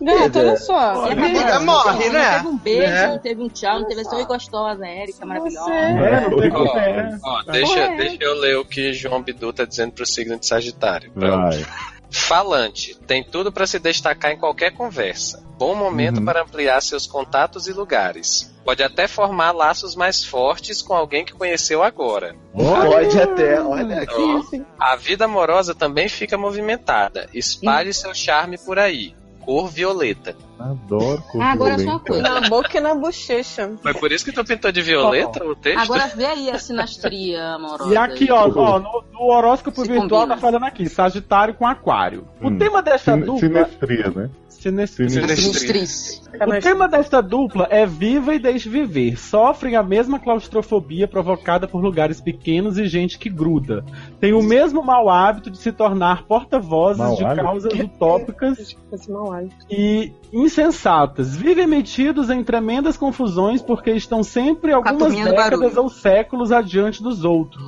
Gato, olha só. Ela a vida acabou- morre, não, né? Não teve um beijo, Né? não teve um tchau, não teve oi gostosa, Érica, maravilhosa. É, não tem Ó, como- é. ó, deixa, é. deixa eu ler o que João Bidu tá dizendo pro signo de Sagitário. Pronto. Vai. Falante, tem tudo para se destacar em qualquer conversa. Bom momento Uhum. para ampliar seus contatos e lugares. Pode até formar laços mais fortes com alguém que conheceu agora. Pode até, olha aqui. Ó, a vida amorosa também fica movimentada. Espalhe seu charme por aí. Cor violeta. Adoro cor Ah, agora é só uma violenta. coisa. Na boca e na bochecha. Foi por isso que tu pintou de violeta o texto? Agora vê aí a sinastria amorosa. E aqui, ó, ó no, no horóscopo Se virtual combina. tá falando aqui, Sagitário com Aquário. O Hum. tema desta Sin- dupla. Sinestria, né? O tema desta dupla é viva e deixe viver. Sofrem a mesma claustrofobia provocada por lugares pequenos e gente que gruda. Tem o mesmo mau hábito de se tornar porta-vozes de causas utópicas mau hálito. e insensatas. Vivem metidos em tremendas confusões porque estão sempre algumas décadas barulho. ou séculos adiante dos outros.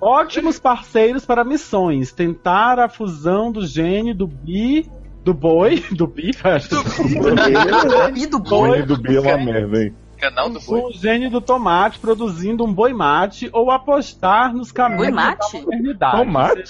Ótimos parceiros para missões. Tentar a fusão do gênio do bi. Do boi, do bi, E do Boi do Bia é uma merda, hein? Canal do Boi. o gênio do tomate produzindo um boi mate ou apostar nos caminhos Boi mate? da modernidade. Tomate?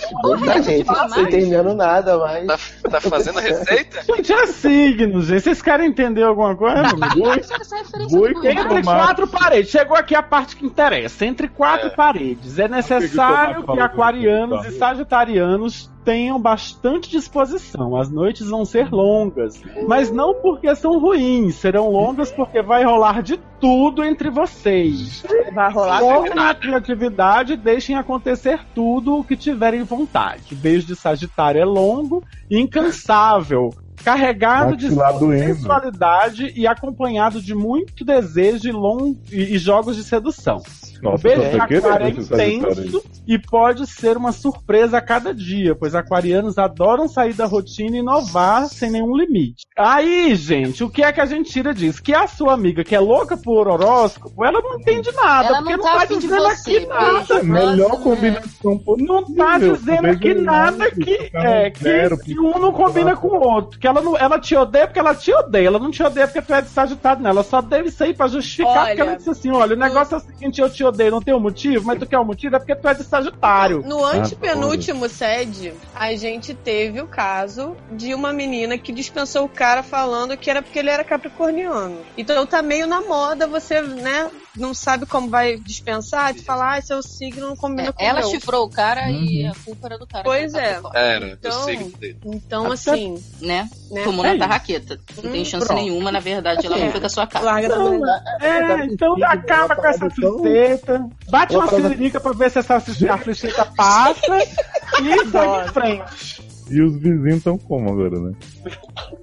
Tá, gente, não tô entendendo nada, mas. Tá, tá fazendo receita? Gente, é signos, gente. Vocês querem entender alguma coisa? Boi, referência boi do com Entre tomate. quatro paredes. Chegou aqui a parte que interessa. Entre quatro É. paredes. É necessário que aquarianos e sagitarianos tenham bastante disposição. As noites vão ser longas. Mas não porque são ruins. Serão longas porque vai rolar de tudo entre vocês. Vai rolar Foquem na criatividade e deixem acontecer tudo o que tiverem vontade. O beijo de Sagitário é longo e incansável. Carregado de doendo. sensualidade e acompanhado de muito desejo e, long... e e jogos de sedução. o Nossa, beijo só de você aquário é intenso e pode ser uma surpresa a cada dia, pois aquarianos adoram sair da rotina e inovar sem nenhum limite. Aí, gente, o que é que a gente tira disso? Que a sua amiga que é louca por horóscopo, ela não entende nada, Ela porque não não tá tá dizendo você, aqui nada. beijo. Melhor Nossa, combinação possível. Não tá dizendo aqui nada que, é, que, que um não combina com o outro. Que ela, não, ela te odeia porque ela te odeia. Ela não te odeia porque tu é de Sagitário, não. Ela só deve isso aí pra justificar. Olha, porque ela disse assim: olha, o negócio é o seguinte, eu te odeio, não tem um motivo, mas tu quer um motivo, é porque tu é de Sagitário. No antepenúltimo sede, a gente teve o caso de uma menina que dispensou o cara falando que era porque ele era capricorniano. Então tá meio na moda você, né, não sabe como vai dispensar, tu fala, ah, seu signo não combina É, com ela o meu. chifrou o cara e Uhum. a culpa era do cara. Pois é. Era, Então- do signo dele. Então, Até- assim, Né? né? Tomou É na tarraqueta. Não tem Hum, chance pronto. nenhuma, na verdade, ela É. não foi com a sua cara. Larga da Não, mulher. É, então acaba com essa fliceta. Bate Uma siririca pra ver se essa a fliceta passa e segue em frente. E os vizinhos estão como agora, né?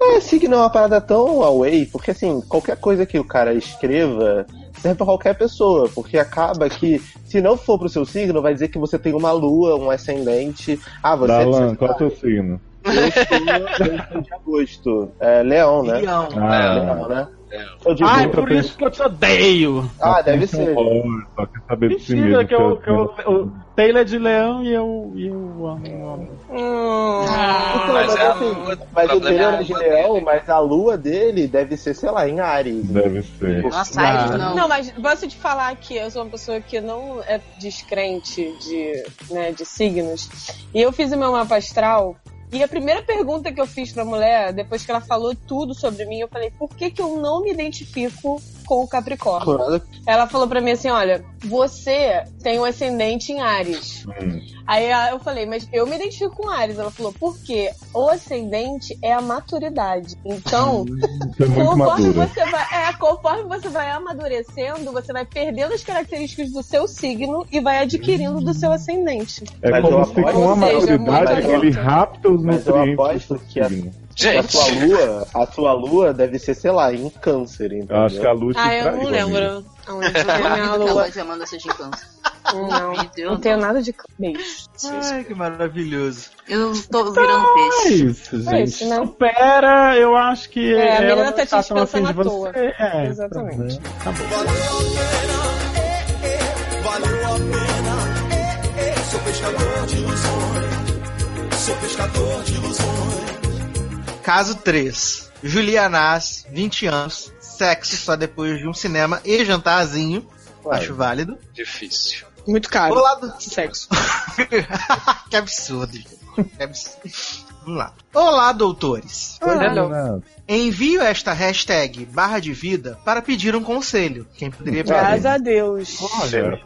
É, signo é uma parada tão away, porque assim, qualquer coisa que o cara escreva serve pra qualquer pessoa, porque acaba que, se não for pro seu signo, vai dizer que você tem uma lua, um ascendente. Ah, você Dalan, você- qual é o teu signo? Eu sou, eu sou de agosto. É leão, né? Leão. Ah, Leão, né? Eu digo, Ai, outra por isso que eu te odeio. ah, deve ser. Só quer saber de si Mentira, mesmo. que eu, que eu, o Taylor é de leão e eu, e eu amo. eu amo. Hum, Então, mas mas, é assim, lua- mas o o é a era de leão, dele. mas a lua dele deve ser, sei lá, em Ares. Deve ser. Nossa, Ares Ah. não. Não, mas posso te falar que eu sou uma pessoa que não é descrente de, né, de signos. E eu fiz o meu mapa astral. E a primeira pergunta que eu fiz pra mulher, depois que ela falou tudo sobre mim, eu falei, por que, que eu não me identifico com o Capricórnio? Claro. Ela falou pra mim assim, olha, você tem um ascendente em Ares. Hum. Aí ah, eu falei, mas eu me identifico com Ares. Ela falou, por quê? O ascendente é a maturidade. Então, Você é conforme você vai, é, conforme você vai amadurecendo, você vai perdendo as características do seu signo e vai adquirindo do seu ascendente. É Mas como se com a maturidade ele rapta os Mas eu nutrientes aposto que a- signo. A Gente, sua lua, a sua lua deve ser, sei lá, em câncer, Eu entendeu? acho que a luz te Ah, eu não lembro. Aonde Eu é minha a lua. Lua Amanda seja em câncer. Não, Deus, não tenho nada de beijo. Ai, que maravilhoso. Eu tô virando peixe. É isso, É gente. isso, né? Supera, eu acho que. É, a ela menina tá te de dispensando à você. toa. É, Exatamente. Tá bom. Valeu a pena, é, é, sou pescador de ilusões, sou pescador de ilusões. Caso 3. Julianás, 20 anos, sexo só depois de um cinema e jantarzinho. Acho válido. difícil. Muito caro. Do... Sexo. que absurdo. gente. Que absurdo. Vamos lá. Olá, doutores. Ah, Não, Envio esta hashtag barra de vida para pedir um conselho. Quem poderia pedir? Graças a Deus. Olha.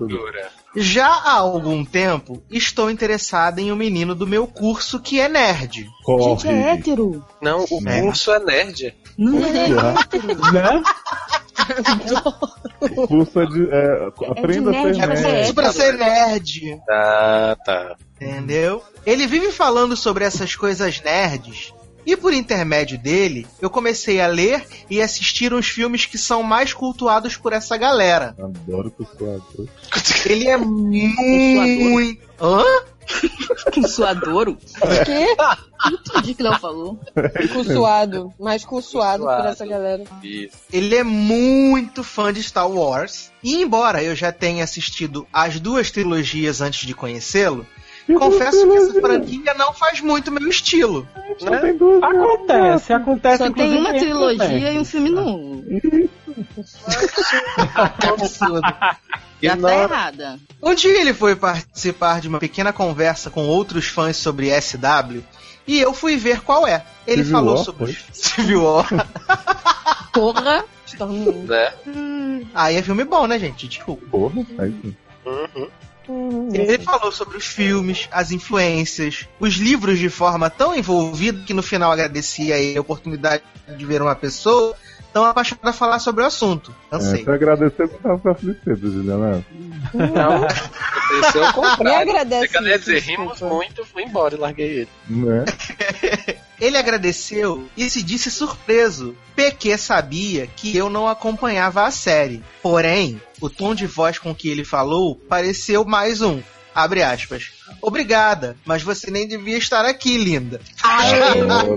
Já há algum tempo, estou interessada em um menino do meu curso que é nerd. Gente, é corre. hétero. Não, o É. curso é nerd. Não é Né? Curso de. É, aprenda a nerd, ser é nerd. Isso pra ser nerd. Ah, tá. Entendeu? Ele vive falando sobre essas coisas nerds. E por intermédio dele, eu comecei a ler e assistir uns filmes que são mais cultuados por essa galera. Adoro cultuador. Ele é muito. Hã? Um suadouro. Que? Não entendi o que o Léo falou. Cursuado. Mais cursuado por Cursuado. essa galera. Isso. Ele é muito fã de Star Wars. E embora eu já tenha assistido as duas trilogias antes de conhecê-lo, confesso que essa franquia não faz muito meu estilo. Não tem dúvida. Acontece, acontece. Só tem uma trilogia nerds. e um filme novo. Absurdo. Já E tá na- errada. Um dia ele foi participar de uma pequena conversa com outros fãs sobre SW e eu fui ver qual é. Ele Civil falou War, sobre? Civil War. Porra. Né? Aí é filme bom, né, gente? Desculpa. Porra, aí. Uhum. Ele falou sobre os filmes, as influências, os livros de forma tão envolvida que no final agradecia a oportunidade de ver uma pessoa tão apaixonada a falar sobre o assunto. É, Cansei. se agradecer, você tava com a felicidade, Juliana. Não, Aconteceu o me contrário. agradece. Quer dizer, rimos muito, fui embora e larguei ele. Né? Ele agradeceu e se disse surpreso, porque sabia que eu não acompanhava a série. Porém, o tom de voz com que ele falou pareceu mais um. Abre aspas. Obrigada, mas você nem devia estar aqui, linda.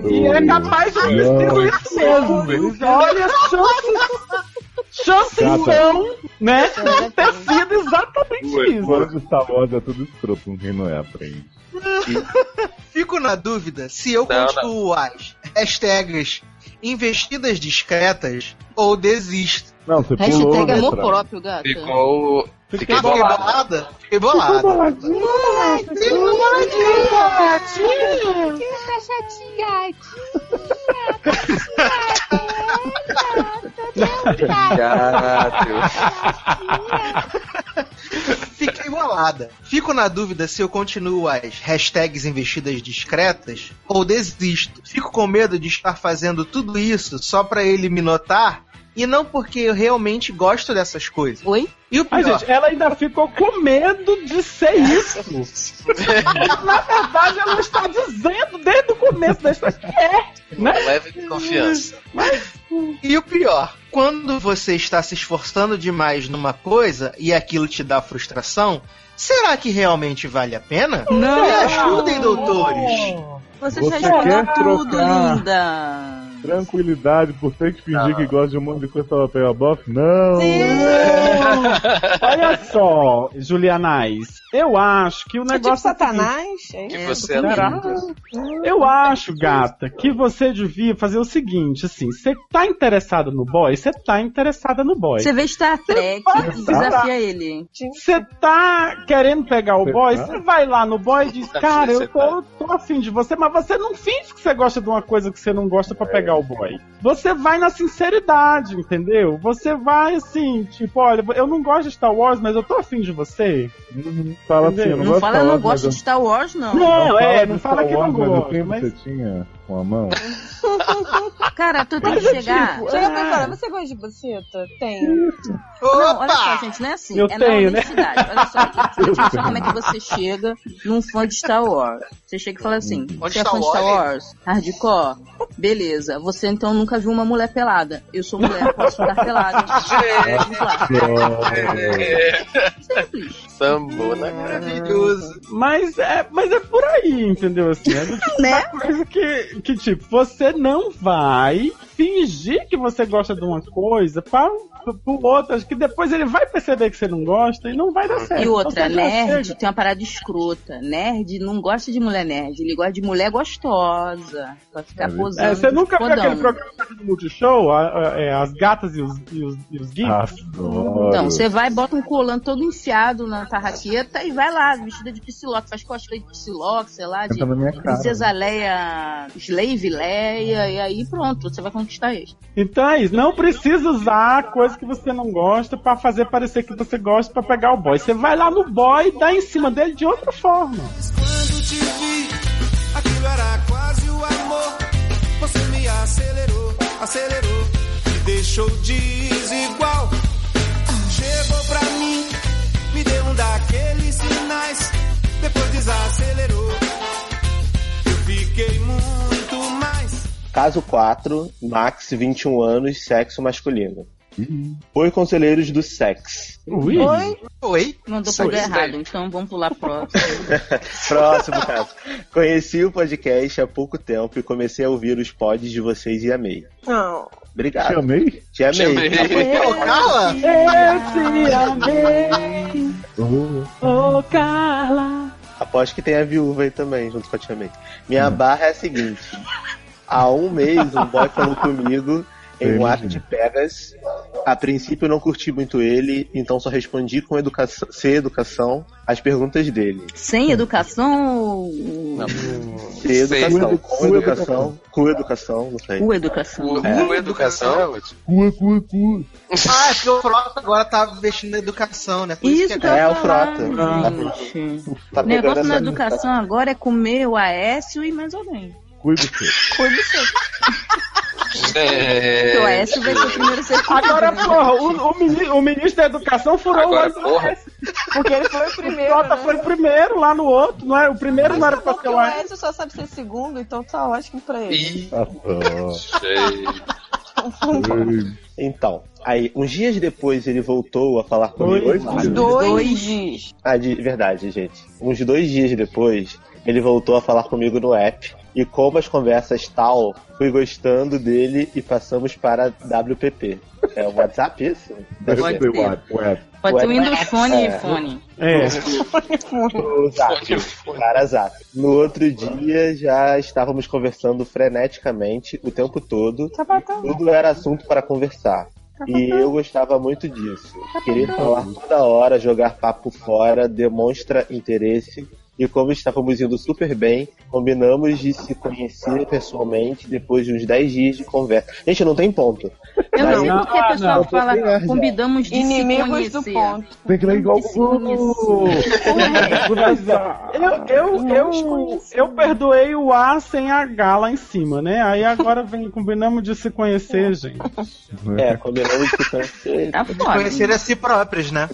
E é capaz de ter isso mesmo. Olha, chance. Chance então, né? de ter sido exatamente isso. Fora de Star Wars é tudo escroto, com quem não é, aprende. Fico na dúvida se eu Não, continuo as hashtags investidas discretas ou desisto. Não, você pulou Hashtag amor próprio, gata. Ficou. Fiquei fiquei bolada? Fiquei bolada. Fiquei bolada. Fico na dúvida se eu continuo as hashtags investidas discretas ou desisto. Fico com medo de estar fazendo tudo isso só pra ele me notar e não porque eu realmente gosto dessas coisas. Oi? E o Ai, pior, gente, ela ainda ficou com medo de ser isso. Na verdade, ela está dizendo desde o começo da história que é. Né? Leve confiança. e o pior, quando você está se esforçando demais numa coisa e aquilo te dá frustração, será que realmente vale a pena? Não. Me ajudem, doutores. Você, Você já quer tudo, trocar? linda. Tranquilidade por ter que fingir que gosta de um monte de coisa pra papel bof? Não! Olha só, Julianais. Eu acho que o É tipo negócio. é o seguinte. Satanás? é Que você é. Eu acho, gata, que você devia fazer o seguinte, assim, você tá interessada no boy, você tá interessada no boy. Você vê Star Trek desafia ele. Você tá querendo pegar o boy, tá? você vai lá no boy e diz, Tá cara, eu tô, tô afim de você, mas você não finge que você gosta de uma coisa que você não gosta pra pegar o boy. Você vai na sinceridade, entendeu? Você vai assim, tipo, olha, eu não gosto de Star Wars, mas eu tô afim de você. Uhum. Fala assim, eu não, Não gosto fala, de eu não Star Wars, gosto de Star Wars, não. Não, é, fala não fala Star que não Wars, mas o gosta, mas- você tinha com a mão. Cara, tu tem que é chegar. tipo, Chega É. pra ele e fala, você gosta de buceta? Tenho. Não, olha só, gente, não é assim. Eu é tenho, na né? honestidade. Olha só, gente, olha só como é que você chega num fã de Star Wars. Você chega e fala assim: de Você é Star fã de Star Wars? Hardcore? Beleza. Você então nunca viu uma mulher pelada. Eu sou mulher, posso ficar pelada. Vamos lá. Simples. Sambona. Maravilhoso. Mas é, mas é por aí, entendeu? Assim, é do tipo Né? uma coisa que, que, tipo, você não vai fingir que você gosta de uma coisa para pro outro. Acho que depois ele vai perceber que você não gosta e não vai dar certo. E outra, Então, nerd chega. tem uma parada escrota. Nerd não gosta de mulher nerd, ele gosta de mulher gostosa. Pra ficar posando. É, você nunca viu aquele programa do Multishow? A- a- é, as gatas e os, e os, e os. Então, você vai, bota um colando todo enfiado na tarraqueta e vai lá, vestida de psiloque, faz cosplay de psiloque, sei lá, de princesa Leia, Slave Leia, e aí pronto, você vai conquistar eles. Então é isso, não precisa usar coisa que você não gosta pra fazer parecer que você gosta pra pegar o boy. Você vai lá no boy e dá em cima dele de outra forma. Quando te vi, aquilo era quase o amor. Você me acelerou, acelerou, me deixou desigual. Depois desacelerou, eu fiquei muito mais. Caso 4, Max, 21 anos, sexo masculino. Oi, conselheiros do sexo. Ui. Oi? Oi? Mandou pra isso errado, daí. então vamos pular próximo. Próximo caso. Conheci o podcast há pouco tempo e comecei a ouvir os pods de vocês e amei. Não. Obrigado. Te amei? Te amei. Chamei. Ô, Carla? Eu te amei, Oh. ô Carla. Aposto que tem a viúva aí também, junto com a Tia May. Minha barra é a seguinte. Há um mês, um boy falou comigo em um ato de pegas. A princípio, eu não curti muito ele, então só respondi com educação, sem educação as perguntas dele. Sem educação ou Não. Sem educação, Com com educação, com educação, não sei. com educação? O, o educação é. Cua, cua, cua. Ah, é porque o Frota agora tá investindo na educação, né? Por isso, Isso que É, ia o Frota. Tá O negócio na educação agora é comer o Aécio e mais alguém. Cuida do seu. Cuide seu. Porque o É... Aécio vai ser o primeiro ser Agora, né? porra, o, o, mini- o ministro da Educação furou Agora, o porra. do Porque ele foi o O primeiro. Frota né? foi o primeiro lá no outro, não é? O primeiro não era pra ser o o Aécio. Aécio só sabe ser segundo, então tá ótimo pra ele. Ih. Ei, Então, aí, uns dias depois ele voltou a falar comigo. Dois dias. Dois, Dois. dias. Ah, de verdade, gente. Uns dois dias depois, ele voltou a falar comigo no app. E como as conversas tal, fui gostando dele e passamos para WPP. É o WhatsApp isso? Deve Pode ser app. Pode ser Windows Phone e iPhone. É. O Zap. Para Zap. No outro dia já estávamos conversando freneticamente o tempo todo. Tudo era assunto para conversar. E eu gostava muito disso. Querer falar toda hora, jogar papo fora, demonstra interesse e como estávamos indo super bem, combinamos de se conhecer pessoalmente depois de uns 10 dias de conversa. Gente, não tem ponto. Eu não sei porque a ah, pessoa não. fala, combinamos de se Inimigos conhecer. do ponto. Tem que ler igual Se o eu, eu, eu, eu perdoei o A sem H lá em cima, né? Aí agora vem, combinamos de se conhecer, gente. É, combinamos de se conhecer. Tá foda. Conhecer a si próprios, né?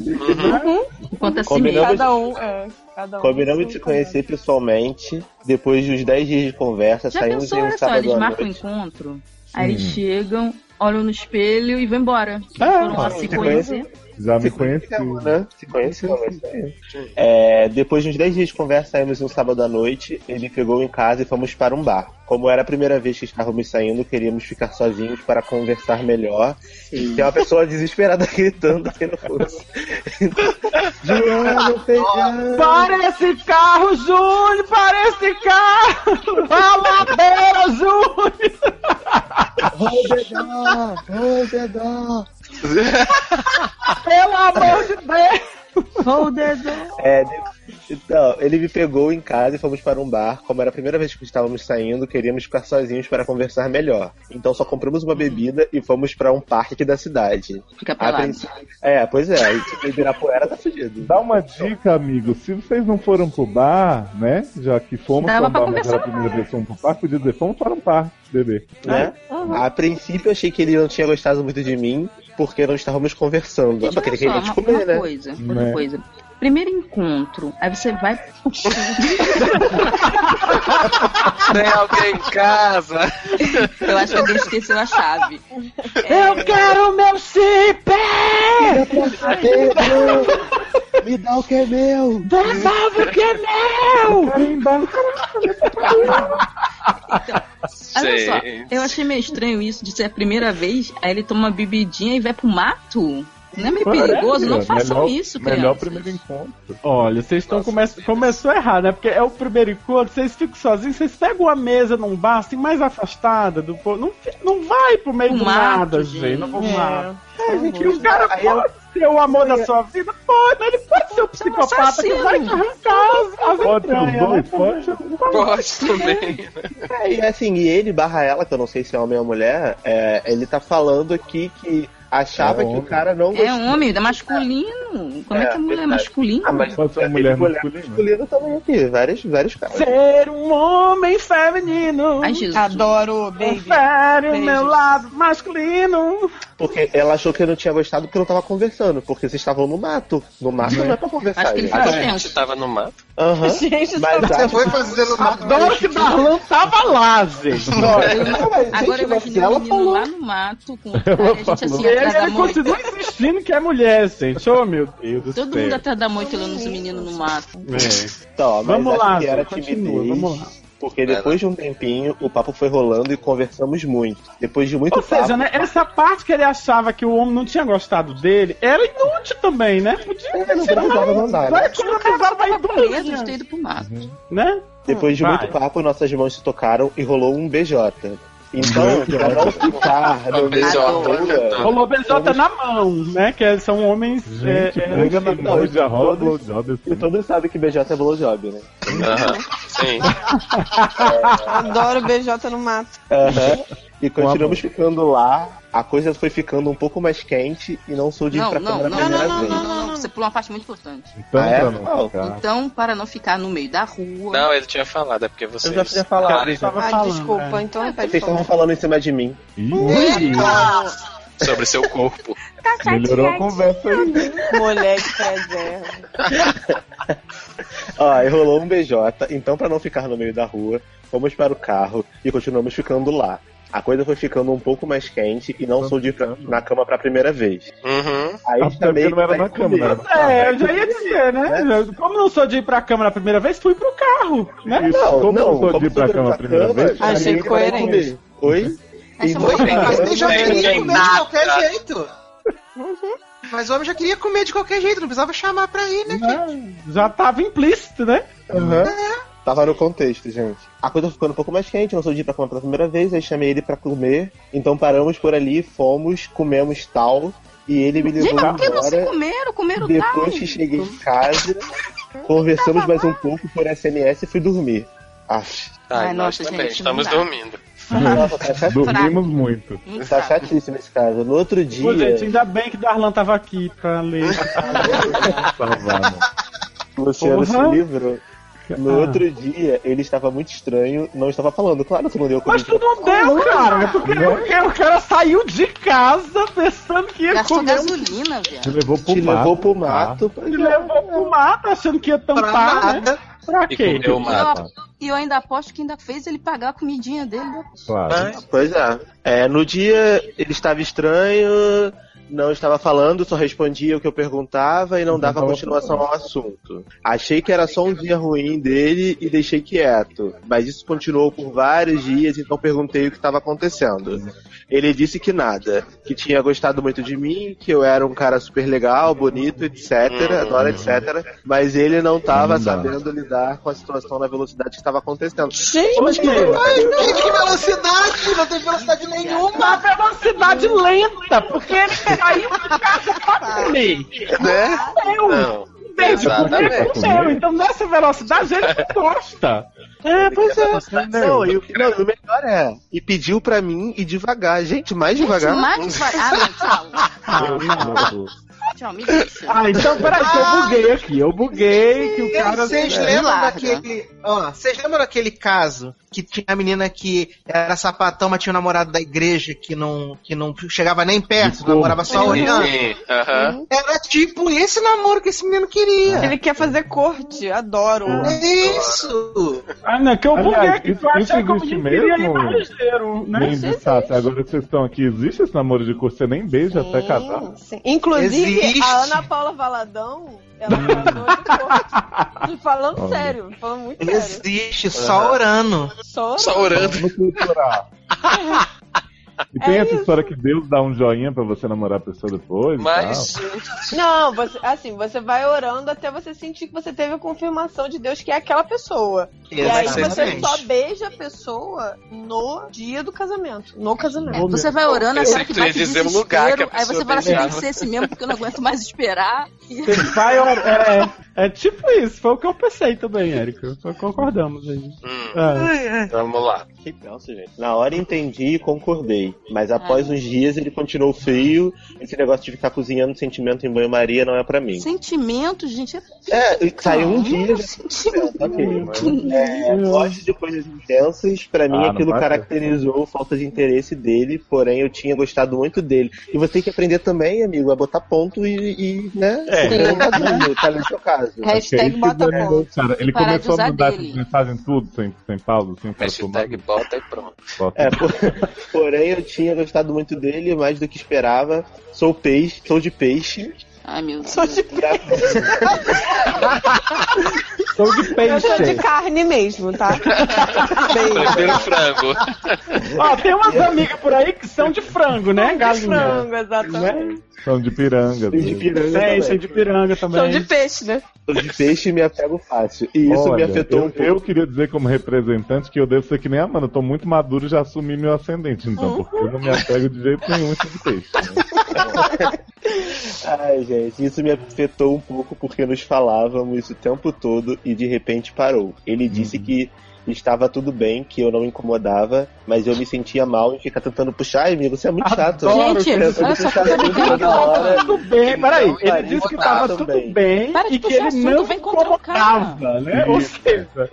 Enquanto a si Combinamos- mesmo. Cada um, é. Cada um Combinamos de se conhecer pessoalmente, depois de uns 10 dias de conversa, Já saímos pensou, em um olha só, sábado eles à marcam o noite. encontro, aí eles Hum. chegam, olham no espelho e vão embora. É, Foram lá se se conhece. conhecer. Já me conhecemos, né? Se é. É, depois de uns 10 dias de conversa, saímos um sábado à noite, ele pegou em casa e fomos para um bar. Como era a primeira vez que estávamos saindo, queríamos ficar sozinhos para conversar melhor. E tem uma pessoa desesperada gritando aqui no fundo. Joana, feijão! Para esse carro, Júnior! Para esse carro! Baladeira, Júnior! Rodedó! Rodedó! Pelo amor de Deus! On. É, então, ele me pegou em casa e fomos para um bar. Como era a primeira vez que estávamos saindo, queríamos ficar sozinhos para conversar melhor. Então só compramos uma bebida e fomos para um parque aqui da cidade. Fica pelado. princípio- É, pois é, se Ibirapuera tá fudido. Dá uma dica, amigo. Se vocês não foram pro bar, né? Já que fomos pra um bar, mas era a primeira vez que fomos pro parque, podia dizer, fomos para um parque, bebê. Né? A princípio eu achei que ele não tinha gostado muito de mim, porque não estávamos conversando. Porque ele olha queria só, te uma, comer, uma né? coisa, outra Né? coisa. Primeiro encontro, aí você vai. Tem alguém em casa? Eu acho que alguém esqueceu a chave. Eu quero meu chip! Me dá o que é meu! Devolve o que é meu! Olha só, eu achei meio estranho isso de ser a primeira vez, aí ele toma uma bebidinha e vai pro mato. Não é meio perigoso? Não façam melhor, isso, Melhor crianças. primeiro encontro. Olha, vocês estão come... começou errado, né? Porque é o primeiro encontro, vocês ficam sozinhos, vocês pegam uma mesa num bar assim mais afastada do povo. Não, não vai pro meio Pro do mato, nada, gente. gente. Não vou É. É, gente, o cara aí eu- pode ser o amor da sua vida? Pode, ele pode ser o psicopata que vai te arrancar as, as Pode entranhas, né? pode. Pode também. É, e assim, e ele barra ela, que eu não sei se é homem ou mulher, é, ele tá falando aqui que achava É que o cara não É homem, é masculino. Como é, É, que a mulher é masculina? Ah, mas Pode ser uma é, mulher mulher masculina. masculina também aqui, vários, vários caras. Ser um homem feminino. Ai, Jesus. Adoro, baby. Confere o meu lado masculino. Porque ela achou que eu não tinha gostado porque eu não tava conversando, porque vocês estavam no mato. No mato não é pra conversar. Acho que ele gente. faz A gente tempo. tava no mato. Aham. Gente, Mas Você foi fazer no mato. Adoro que Darlan tava lá, gente. Não, mas, agora gente, imagina ela o menino falou. lá no mato com o cara, a gente assim E ele, atrás da ele moita. continua insistindo que é mulher, gente. Oh, meu Deus do Todo céu. mundo atrás da moita olhando os meninos no mato. É. Então, mas Vamos lá, que era continua, vamos lá. Porque depois de um tempinho, o papo foi rolando e conversamos muito. Depois de muito Ou seja, papo. né, essa parte que ele achava que o homem não tinha gostado dele era inútil também, né? Podia É, não precisava mandar, Vai né? Preso, de indústria, ter ido pro mato. né? Depois de Vai. muito papo, nossas mãos se tocaram e rolou um BJ. Então, pra não ficar no meio da rua, Rolou BJ na mão, né? Que são homens. Gente, é, é, na não, mão e já rola todos- blowjob e assim. todos sabem que BJ é blowjob, né? Aham. Sim. Adoro BJ no mato. Aham. E continuamos ficando lá. A coisa foi ficando um pouco mais quente e não sou de ir pra não, câmera não, a primeira não, vez. não, não, não. Você pulou uma parte muito importante. Então, Ah, é? pra não ficar. Então, para não ficar no meio da rua. Não, ele tinha falado, é porque vocês. Eu já tinha falado. Karen, tava Ai, falando, desculpa, é. então pode Vocês estavam falando em cima de mim. Ih, sobre seu corpo. melhorou a conversa aí. Mulher de preserva. Ó, aí rolou um BJ, então pra não ficar no meio da rua, fomos para o carro e continuamos ficando lá. A coisa foi ficando um pouco mais quente e não sou de ir pra- na cama pra primeira vez. Uhum. Aí Ah, também não era na cama, não na É, eu já ia dizer, né? Como não sou de ir pra cama na primeira vez, fui pro carro, né? Isso, Não, como não, eu sou de ir pra cama foi a primeira cama, vez, Achei coerente. Oi? Essa Então, Mas cara, ele já Tem- queria tem comer de qualquer jeito. Mas o homem já queria comer de qualquer jeito, não precisava chamar pra ir, né? Né? Já tava implícito, né? Aham. Tava no contexto, gente. A coisa ficando um pouco mais quente, não sou de ir pra comer pela primeira vez, aí chamei ele pra comer. Então paramos por ali, fomos, comemos tal, e ele me Gente, levou mas por que vocês comeram? Comeram Depois tal? que cheguei em casa, Conversamos mais um pouco por SMS e fui dormir. Aff. Ai, Ai, nós nossa, também gente, estamos dá. dormindo. Nossa, tá chatíssimo. Dormimos muito. Tá chatíssimo esse caso. No outro Pô, dia, gente, ainda bem que Darlan tava aqui pra ler. Luciano se livrou. No Ah. outro dia, ele estava muito estranho, não estava falando. Claro que não deu Mas tu não deu, cara. É porque, porque o cara saiu de casa pensando que ia Gastou comer. gasolina, Te velho. levou pro Te mato. levou pro tá? mato. pra- Ele levou pro mato achando que ia Pra tampar, né? Pra E quê? comeu o mato. E eu ainda aposto que ainda fez ele pagar a comidinha dele. né? Claro. Pois é. é. No dia, ele estava estranho, não estava falando, só respondia o que eu perguntava e não dava continuação ao assunto. Achei que era só um dia ruim dele e deixei quieto. Mas isso continuou por vários dias, então perguntei o que estava acontecendo. Ele disse que nada, que tinha gostado muito de mim, que eu era um cara super legal, bonito, etc, adora, etc. Mas ele não estava sabendo lidar com a situação na velocidade que estava acontecendo. Gente, Gente, que velocidade! Não tem velocidade nenhuma! Uma velocidade lenta, porque ele saiu de casa pra comer. Né? Não. desde Exatamente. comer comeu. Então nessa velocidade ele não gosta. É, pois é. Não, e, o- não, o melhor é. E pediu pra mim ir devagar. Gente, mais devagar. Mais devagar. Ah, não, tchau. Tchau, me deixa. Ah, então peraí, que eu buguei aqui. Eu buguei que o cara. Vocês lembram daquele. Ó, vocês lembram daquele caso que tinha a menina que era sapatão, mas tinha um namorado da igreja que não, que não chegava nem perto, namorava só Sim, olhando? sim. Aham. Era tipo esse namoro que esse menino queria. ele quer fazer corte, adoro. É isso! Ah, não, que eu aqui. isso- que isso que o existe mesmo? ligeiro, né? Sassi, agora que vocês estão aqui, existe esse namoro de curso? Você nem beija até casar? Sim, sim. Inclusive, Existe. a Ana Paula Valadão, ela mandou de corte. Falando Olha. sério, falando muito sério. Existe, só orando. Só Só orando. E tem É essa isso. história que Deus dá um joinha pra você namorar a pessoa depois? e Mas, tal. Não, você, assim, você vai orando até você sentir que você teve a confirmação de Deus que é aquela pessoa. E aí você Exatamente. só beija a pessoa no dia do casamento. No casamento. É, você vai orando, pensei que vai dizer um lugar que aí você fala assim, tem que ser esse mesmo, porque eu não aguento mais esperar. Você vai orar- é, é tipo isso, foi o que eu pensei também, Érico. Concordamos aí. hum, É. vamos lá. Que tenso, gente. Na hora entendi e concordei. Mas após uns dias ele continuou frio. Esse negócio de ficar cozinhando sentimento em banho-maria não é pra mim. Sentimento, gente, é É, saiu um dia. já- sentimento. Ok. É, gosto de coisas intensas. Pra mim, Ah, aquilo caracterizou falta de interesse dele. Porém, eu tinha gostado muito dele. E você tem que aprender também, amigo, a botar ponto e, e né? É. Tá tá no seu caso. Hashtag bota fica- ponto. Cara, ele Parar começou a mudar mensagens tudo, sem, sem pausa, assim, para Hashtag bota e pronto. É, por- porém, eu tinha gostado muito dele, mais do que esperava. Sou peixe, sou de peixe. Ai, meu Deus. Sou de, E a- Sou de eu sou de peixe. carne mesmo, tá? Prefiro frango. Ó, tem umas amigas por aí que são de frango, né, de galinha? frango, exatamente. Né? São de piranga. de assim. piranga Tem, também. tem de piranga São também. de peixe, né? Sou de peixe e me apego fácil. E isso me Olha, afetou eu, um pouco. eu queria dizer como representante que eu devo ser que nem a Amanda, eu tô muito maduro e já assumi meu ascendente, então, porque eu não me apego de jeito nenhum esse de peixe. né? Ai, gente, isso me afetou um pouco porque nos falávamos o tempo todo e de repente parou. Ele disse que estava tudo bem, que eu não incomodava, mas eu me sentia mal em ficar tentando puxar. Ai, amigo, você é muito chato. Adoro Gente, só puxar hora. Tudo bem, peraí, ele disse que botar tava tudo bem e que ele não incomodava, né? Ou seja,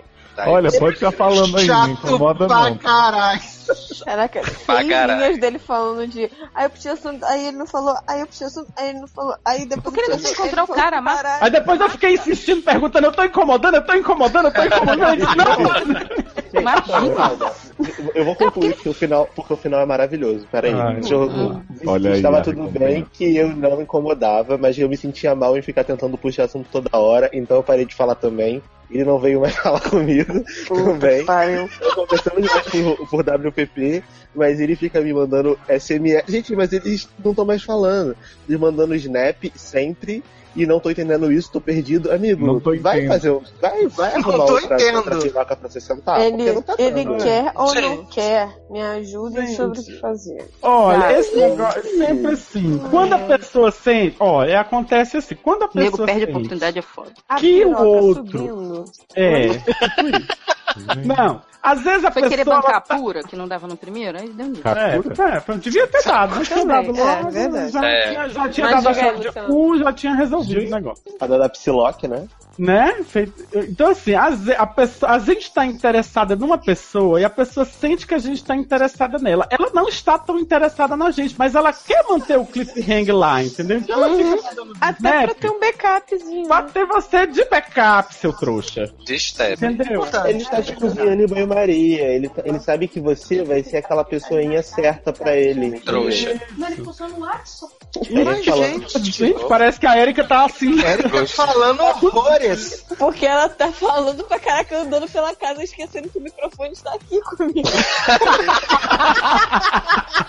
Olha, pode ficar falando aí, não incomoda pra não. caralho. Caraca, seis dele falando de. Aí eu preciso. Aí ele não falou. Aí eu preciso. Aí ele não falou. Aí depois. Tô querendo ele você encontrar o falou, cara, mas-. Aí depois eu fiquei insistindo, perguntando, eu tô incomodando, eu tô incomodando, eu tô incomodando. Ele disse, não, Imagina. Eu vou concluir porque o final, porque o final é maravilhoso. Peraí. Ai, Deixa eu- hum. disse Olha que aí estava a tudo bem, que eu não incomodava, mas eu me sentia mal em ficar tentando puxar assunto toda hora, então eu parei de falar também. Ele não veio mais falar comigo também. Pariu. Eu conversando demais por, por WPP, mas ele fica me mandando SMS. Gente, mas eles não estão mais falando. Eles mandando snap sempre e não tô entendendo isso, tô perdido. Amigo, Não tô vai fazer. um- Vai, vai Não arrumar tô outra, entendo. outra piroca pra você sentar. ele porque não tá ele dando. quer ou não Gente. quer? Me ajudem sobre o que fazer. Olha, esse negócio é sempre assim. Quando a pessoa sente. Olha, acontece assim. Quando a O nego pessoa perde a oportunidade, é foda. A Que o outro? subindo. É. Não, às vezes a Foi pessoa. querer bancar tá- pura, que não dava no primeiro, aí deu nisso. É, é, devia ter dado, não tinha dado também, logo. é, verdade. já, É. tinha- já tinha Mas dado a chave de cu, já tinha resolvido o negócio. A da Psylocke, né? Né? Então, assim, ve- a, pessoa, a gente tá interessada numa pessoa e a pessoa sente que a gente tá interessada nela. Ela não está tão interessada na gente, mas ela quer manter o cliffhanger lá, entendeu? Então ela fica Até pra snap ter um backupzinho. pra ter você de backup, seu trouxa. De step. Entendeu? Ele está te cozinhando em banho-maria. Ele, tá- ele sabe que você vai ser aquela pessoinha certa pra ele. Trouxa. Ele Mas, falando- gente, Gente, parece que a Erika tá assim. Tá falando horrores. Porque ela tá falando pra caraca andando pela casa esquecendo que o microfone está aqui comigo.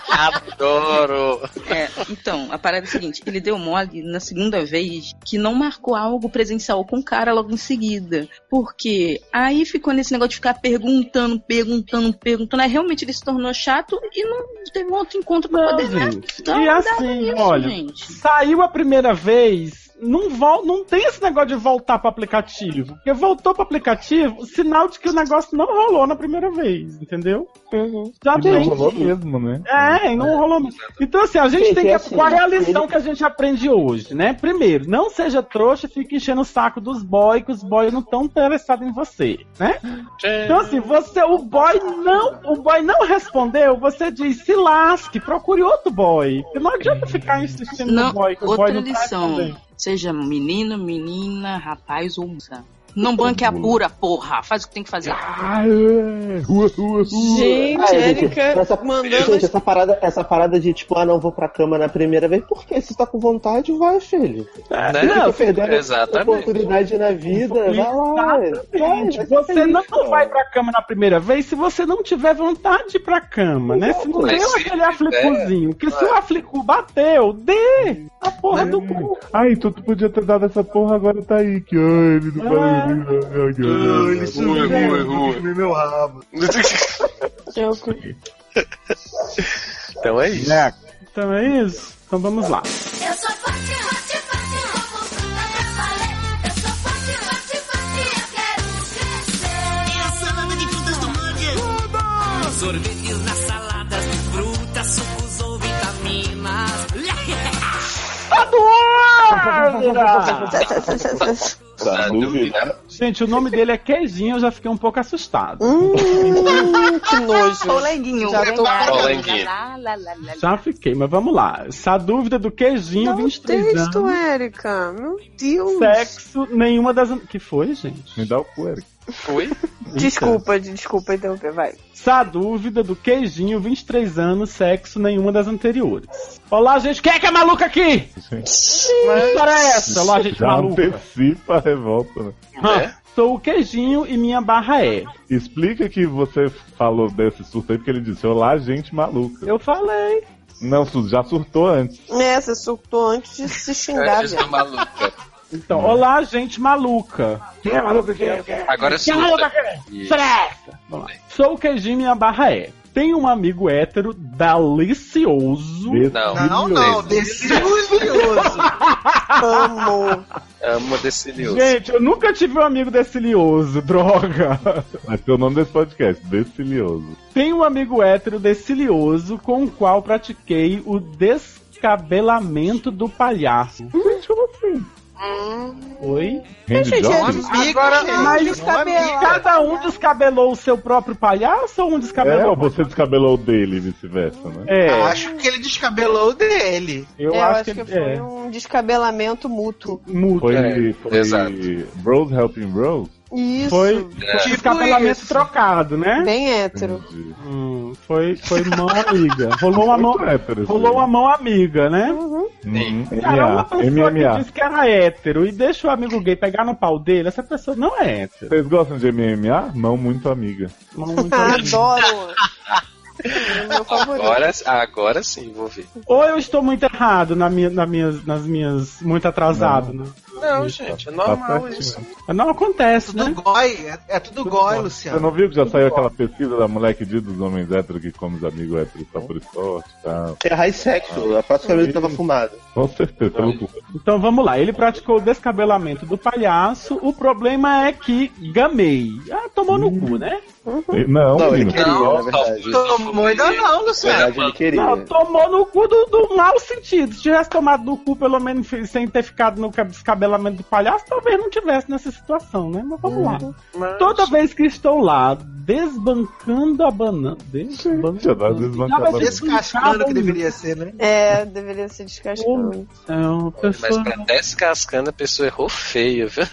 Adoro. É, então, a parada é a seguinte, ele deu mole na segunda vez que não marcou algo presencial com o cara logo em seguida. Porque aí ficou nesse negócio de ficar perguntando, perguntando, perguntando. Aí realmente ele se tornou chato e não teve um outro encontro pra Não, poder gente. Então, E assim, isso, olha, gente. saiu a primeira vez, não, vol não tem esse negócio de voltar pro aplicativo. Porque voltou pro aplicativo, sinal de que o negócio não rolou na primeira vez, entendeu? Já E tem. não rolou mesmo, né? É, não rolou mesmo. Então, assim, a gente tem que. é assim, qual é a lição que a gente aprende hoje, né? Primeiro, não seja trouxa e fique enchendo o saco dos boys, que os boys não estão interessados em você, né? Então, assim, você, o boy não, o boy não respondeu, você diz, se lasque, procure outro boy. Porque não adianta ficar insistindo Não, no boy, que o boy outra não tá lição. respondendo. Seja menino, menina, rapaz ou moça. Não banque a pura, porra. Faz o que tem que fazer. Ah, é. Rua, rua, rua. Gente, Erika essa, mandando gente, essa parada, essa parada de tipo, ah, não vou pra cama na primeira vez, por quê? Se tá com vontade, vai, filho. Né? Fica perdendo Exatamente. oportunidade na vida, vai lá. Vai, vai você feliz, não cara. vai pra cama na primeira vez se você não tiver vontade de ir pra cama, né? Se não deu aquele aflicuzinho. Porque se o aflicu bateu, dê a porra do cu. Ai, tu, tu podia ter dado essa porra, agora tá aí. Que ai, ele não É. ai, ai. Rua, rua, rua. meu rabo. Eu- Então é isso. Né? Então é isso. Então vamos lá. Eu sou forte, forte, forte, como fruta pra valer. Eu sou forte, forte, forte, eu quero crescer. É a salada de frutas do Mangue. Sorvetes nas saladas frutas, sucos ou vitaminas. Tá, dúvida. Gente, o nome dele é Queijinho, eu já fiquei um pouco assustado. Hum, que nojo. Polenguinho. Já tô. Já fiquei, mas vamos lá. Essa dúvida do Queijinho, Dá um 23 texto, anos. Érica. Meu Deus. Sexo, nenhuma das. Que foi, gente? Me dá o cu, Eric. Fui. Desculpa, desculpa interromper, vai. Essa dúvida do Queijinho, 23 anos, sexo, nenhuma das anteriores. Olá, gente. Quem é que é maluca aqui? Que história é essa? Olá, gente Já maluca. antecipa a revolta, né? Sou o Queijinho e minha barra é. Explica que você falou desse surto aí, porque ele disse: Olá, gente maluca. Eu falei. Não, já surtou antes. É, você surtou antes de se xingar, do maluca. Então, olá, gente maluca. Quem é maluca? Quem é? Agora Quem é maluca? surta. Quem é? Isso. Fresta! Vamos lá. Sou o Queijinho e minha barra é. Tenho um amigo hétero delicioso. Delicioso. Não, não, delicioso. Amo. Amo decilioso. Gente, eu nunca tive um amigo decilioso, droga. Vai ser o nome desse podcast, Decilioso. Tenho um amigo hétero decilioso com o qual pratiquei o descabelamento do palhaço. Gente, como assim? Oi? Randy Jones? Amigo, Agora, mas amigo. Cada um descabelou o seu próprio palhaço ou um É, descabelou? ou você descabelou o dele e vice-versa, né? É, Acho que ele descabelou dele. eu, Eu acho, acho que que, foi é. um descabelamento mútuo. Mútuo. Foi, É, foi exato. Bros Helping Bros? Isso. Foi É. Tipo descabelamento isso. trocado, né? Bem hétero. Entendi. Hum, foi, foi mão amiga. Rolou uma mão, hétero rolou uma mão amiga, né? Uhum. Cara, uma MMA. pessoa que MMA. diz que era hétero e deixa o amigo gay pegar no pau dele, essa pessoa não é hétero. Vocês gostam de MMA? Mão muito amiga. Não, muito Adoro. É o meu favorito. Agora, agora sim, vou ver. Ou eu estou muito errado na minha, na minhas, nas minhas. muito atrasado, né? Não, gente, é normal isso. Não acontece, Tudo né? goi, é, é tudo goi, Você Luciano. não viu que já saiu aquela pesquisa da mulher que diz dos homens héteros que comem os amigos héteros só por esporte e tal? É high sexo, a próxima vez tava fumado. Com certeza, pelo cu. Então vamos lá, ele praticou o descabelamento do palhaço. O problema é que gamei. Ah, tomou no cu, né? Não, Não, ele queria, Não, na verdade. Tomou ainda não, Na Luciano. verdade, ele queria. Não, tomou no cu do, do mau sentido. Se tivesse tomado no cu, pelo menos sem ter ficado no ca- descabelamento do palhaço, talvez não tivesse nessa situação, né? Mas vamos lá. Mas- Toda vez que estou lá, desbancando a banana. Às vezes Desbancando. Descascando que deveria ser, né? É, deveria ser descascando. Então, Mas pessoa... pra descascando a pessoa errou feio, viu?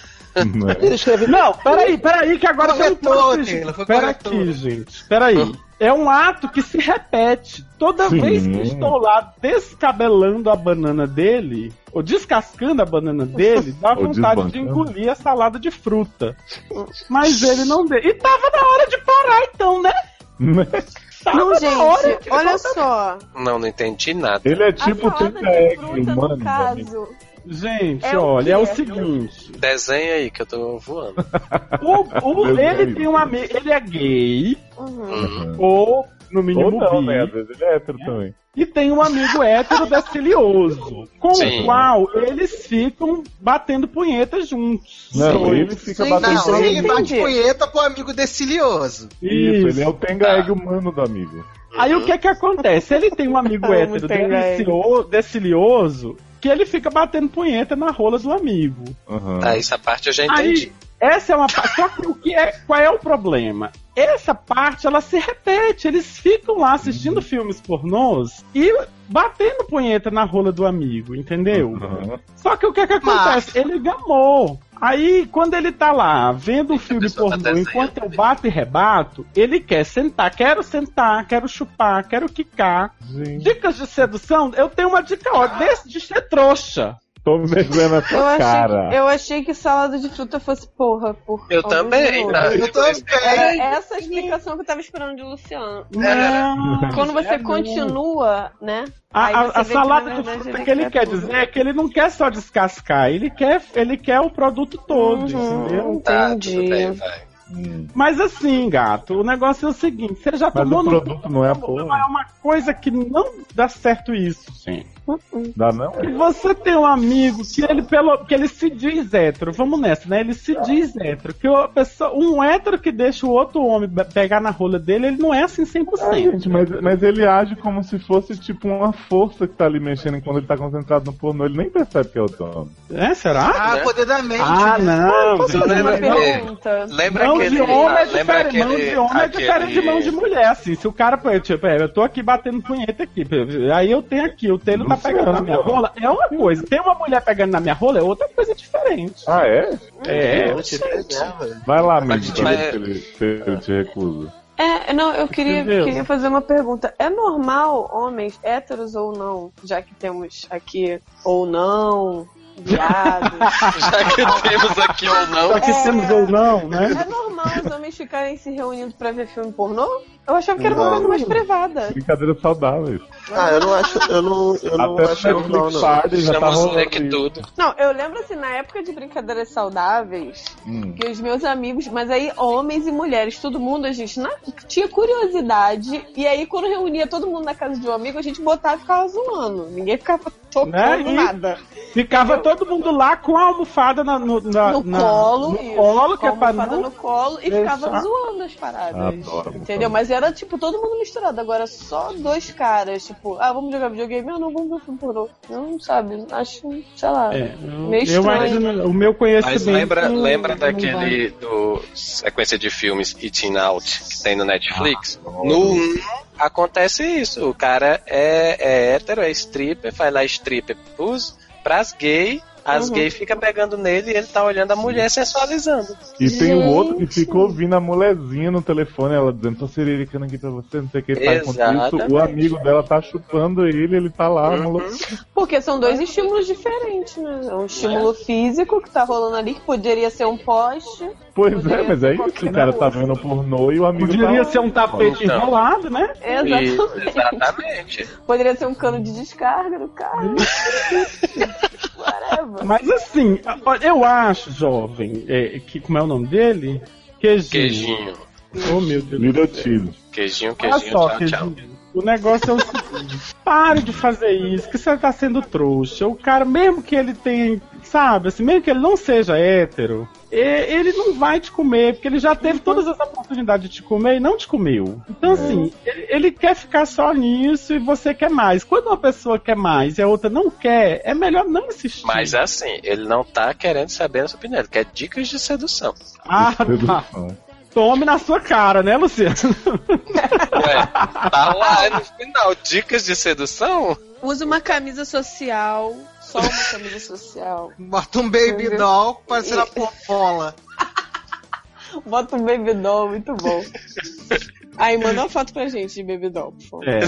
Ele escreve Não, peraí, peraí, que agora tem um Corretor, plot Taylor, foi Pera corretor. aqui, gente. Peraí. É um ato que se repete. Toda Sim. vez que estou lá descabelando a banana dele, ou descascando a banana dele, dá vontade de engolir a salada de fruta. Mas ele não deu. E tava na hora de parar, então, né? Tava Não, na hora gente, de olha só. Não, não entendi nada. Ele é tipo salada tenta de egg fruta, humano. no caso, Gente, É o olha, é o seguinte. Desenha aí que eu tô voando. O, o- ele Deus. tem um amigo. Ele é gay, uhum. Ou no Ou mínimo não, bi. né? Ele é hétero também. e tem um amigo hétero decilioso, com Sim. o qual eles ficam batendo punheta juntos. Não, Sim. ele fica Sim, batendo Não, Entendi. ele bate Entendi. punheta pro amigo decilioso. Isso, ele é o tenga egg humano do amigo. Aí o que é que acontece? Ele tem um amigo Amo hétero tem delicio- decilioso que ele fica batendo punheta na rola do amigo. Aham. Tá, essa parte eu já entendi. Aí, essa é uma parte. Só que o que é, qual é o problema? Essa parte ela se repete. Eles ficam lá assistindo filmes pornôs e batendo punheta na rola do amigo, entendeu? Aham. Só que o que é que acontece? Ele gamou. Aí, quando ele tá lá vendo o filme tá pornô, desenhando. enquanto eu bato e rebato, ele quer sentar. Quero sentar, quero chupar, quero quicar. Gente, Dicas de sedução, eu tenho uma dica ó, desse de ser trouxa. Tô vergonha na Eu sua achei, cara. que, eu achei que salada de fruta fosse porra. Por Eu também, tá? Eu também. Era essa a explicação que eu tava esperando de Luciano. Não, Quando você é continua, né? A, a- a salada de fruta que ele quer tudo. dizer é que ele não quer só descascar, ele quer, ele quer o produto todo, Uhum. entendeu? Tá, Entendi. tudo bem, vai. Mas assim, gato, o negócio é o seguinte: você já Mas tomou o no produto não é a porra. é uma coisa que não dá certo isso, sim. Dá não? E você tem um amigo que ele, pelo, que ele se diz hétero, vamos nessa, né? Ele se diz hétero. Que a pessoa, um hétero que deixa o outro homem pegar na rola dele, ele não é assim 100%. Ah, gente, mas, mas ele age como se fosse tipo uma força que tá ali mexendo enquanto ele tá concentrado no pornô. Ele nem percebe que é outro homem. É, será? Ah, né? poder da mente. Ah, né? não. Gente. lembra pergunta. Lembra Mão aquele. de homem é lembra diferente, mão aquele. de homem é diferente de mão de mulher, assim. Se o cara, tipo, é, eu tô aqui batendo punheta aqui, aí eu tenho aqui, o Taylor tá Luciano, pegando na minha rola, é uma coisa. Tem uma mulher pegando na minha rola, é outra coisa diferente. Ah, é? É, Vai lá, amigo, Mas- pra mas- ele, te recusa. É, não, eu queria, Entendeu? queria fazer uma pergunta. É normal homens héteros ou não, já que temos aqui ou não, viados? Já que temos aqui ou não. Só que temos ou não, né? é normal os homens ficarem se reunindo pra ver filme pornô? Eu achava que era uma Não. coisa mais privada. Brincadeiras saudáveis. Ah, eu não acho. Eu não, eu não Até acho normal, Netflix não. Party já tá moleque tudo. Não, eu lembro assim, na época de brincadeiras saudáveis, Hum. que os meus amigos, mas aí homens e mulheres, todo mundo, a gente na- tinha curiosidade, e aí quando reunia todo mundo na casa de um amigo, a gente botava e ficava zoando. Ninguém ficava tocando Né? Nada. Ficava todo mundo lá com a almofada na- no, na- No na- colo, no isso, colo, que com é a pra almofada não... no colo e deixar. ficava zoando as paradas. Adoro entendeu? Mas era tipo todo mundo misturado. Agora só dois caras, tipo, ah, vamos jogar videogame? Ah, não, vamos ver filme pornô. Não, sabe, acho, sei lá. É, eu, Meio eu estranho. não- o meu conhecimento... Mas lembra, não- lembra não daquele do sequência de filmes Eating Out que tem no Netflix? Ah, no 1 acontece isso. O cara é, é hétero, é stripper, faz lá stripper pros, pras gay. As Uhum. gays ficam pegando nele e ele tá olhando a mulher sensualizando. E tem o outro que Gente. fica ouvindo a mulherzinha no telefone, ela dizendo, tô siriricando aqui pra você, não sei o que, tá enquanto isso, o amigo dela tá chupando ele, ele tá lá, Uhum. maluco. Porque são dois estímulos diferentes, né? É um estímulo físico que tá rolando ali, que poderia ser um poste. Pois é, mas é isso, o cara tá vendo pornô e o amigo tá Poderia lá. ser um tapete Então. enrolado, né? Exatamente. Exatamente. Poderia ser um cano de descarga do carro. Whatever. Mas assim, eu acho, jovem, é, que como é o nome dele? Queijinho. Queijinho. Oh meu Deus. Cheese. Queijinho, Olha queijinho, só, tchau, tchau. Queijinho. O negócio é o seguinte: pare de fazer isso, que você tá sendo trouxa. O cara, mesmo que ele tenha, sabe, assim, mesmo que ele não seja hétero, ele não vai te comer, porque ele já teve todas as oportunidades de te comer e não te comeu. Então, assim, ele, ele quer ficar só nisso e você quer mais. Quando uma pessoa quer mais e a outra não quer, é melhor não insistir. Mas assim, ele não tá querendo saber a sua opinião, ele quer dicas de sedução. Ah, tá. Tome na sua cara, né, Luciano? Ué, tá lá no final, dicas de sedução? Usa uma camisa social. Só uma camisa social. Bota um baby doll parecendo a popola. Bota um baby doll, muito bom. Aí, manda uma foto pra gente de baby doll, por favor. É.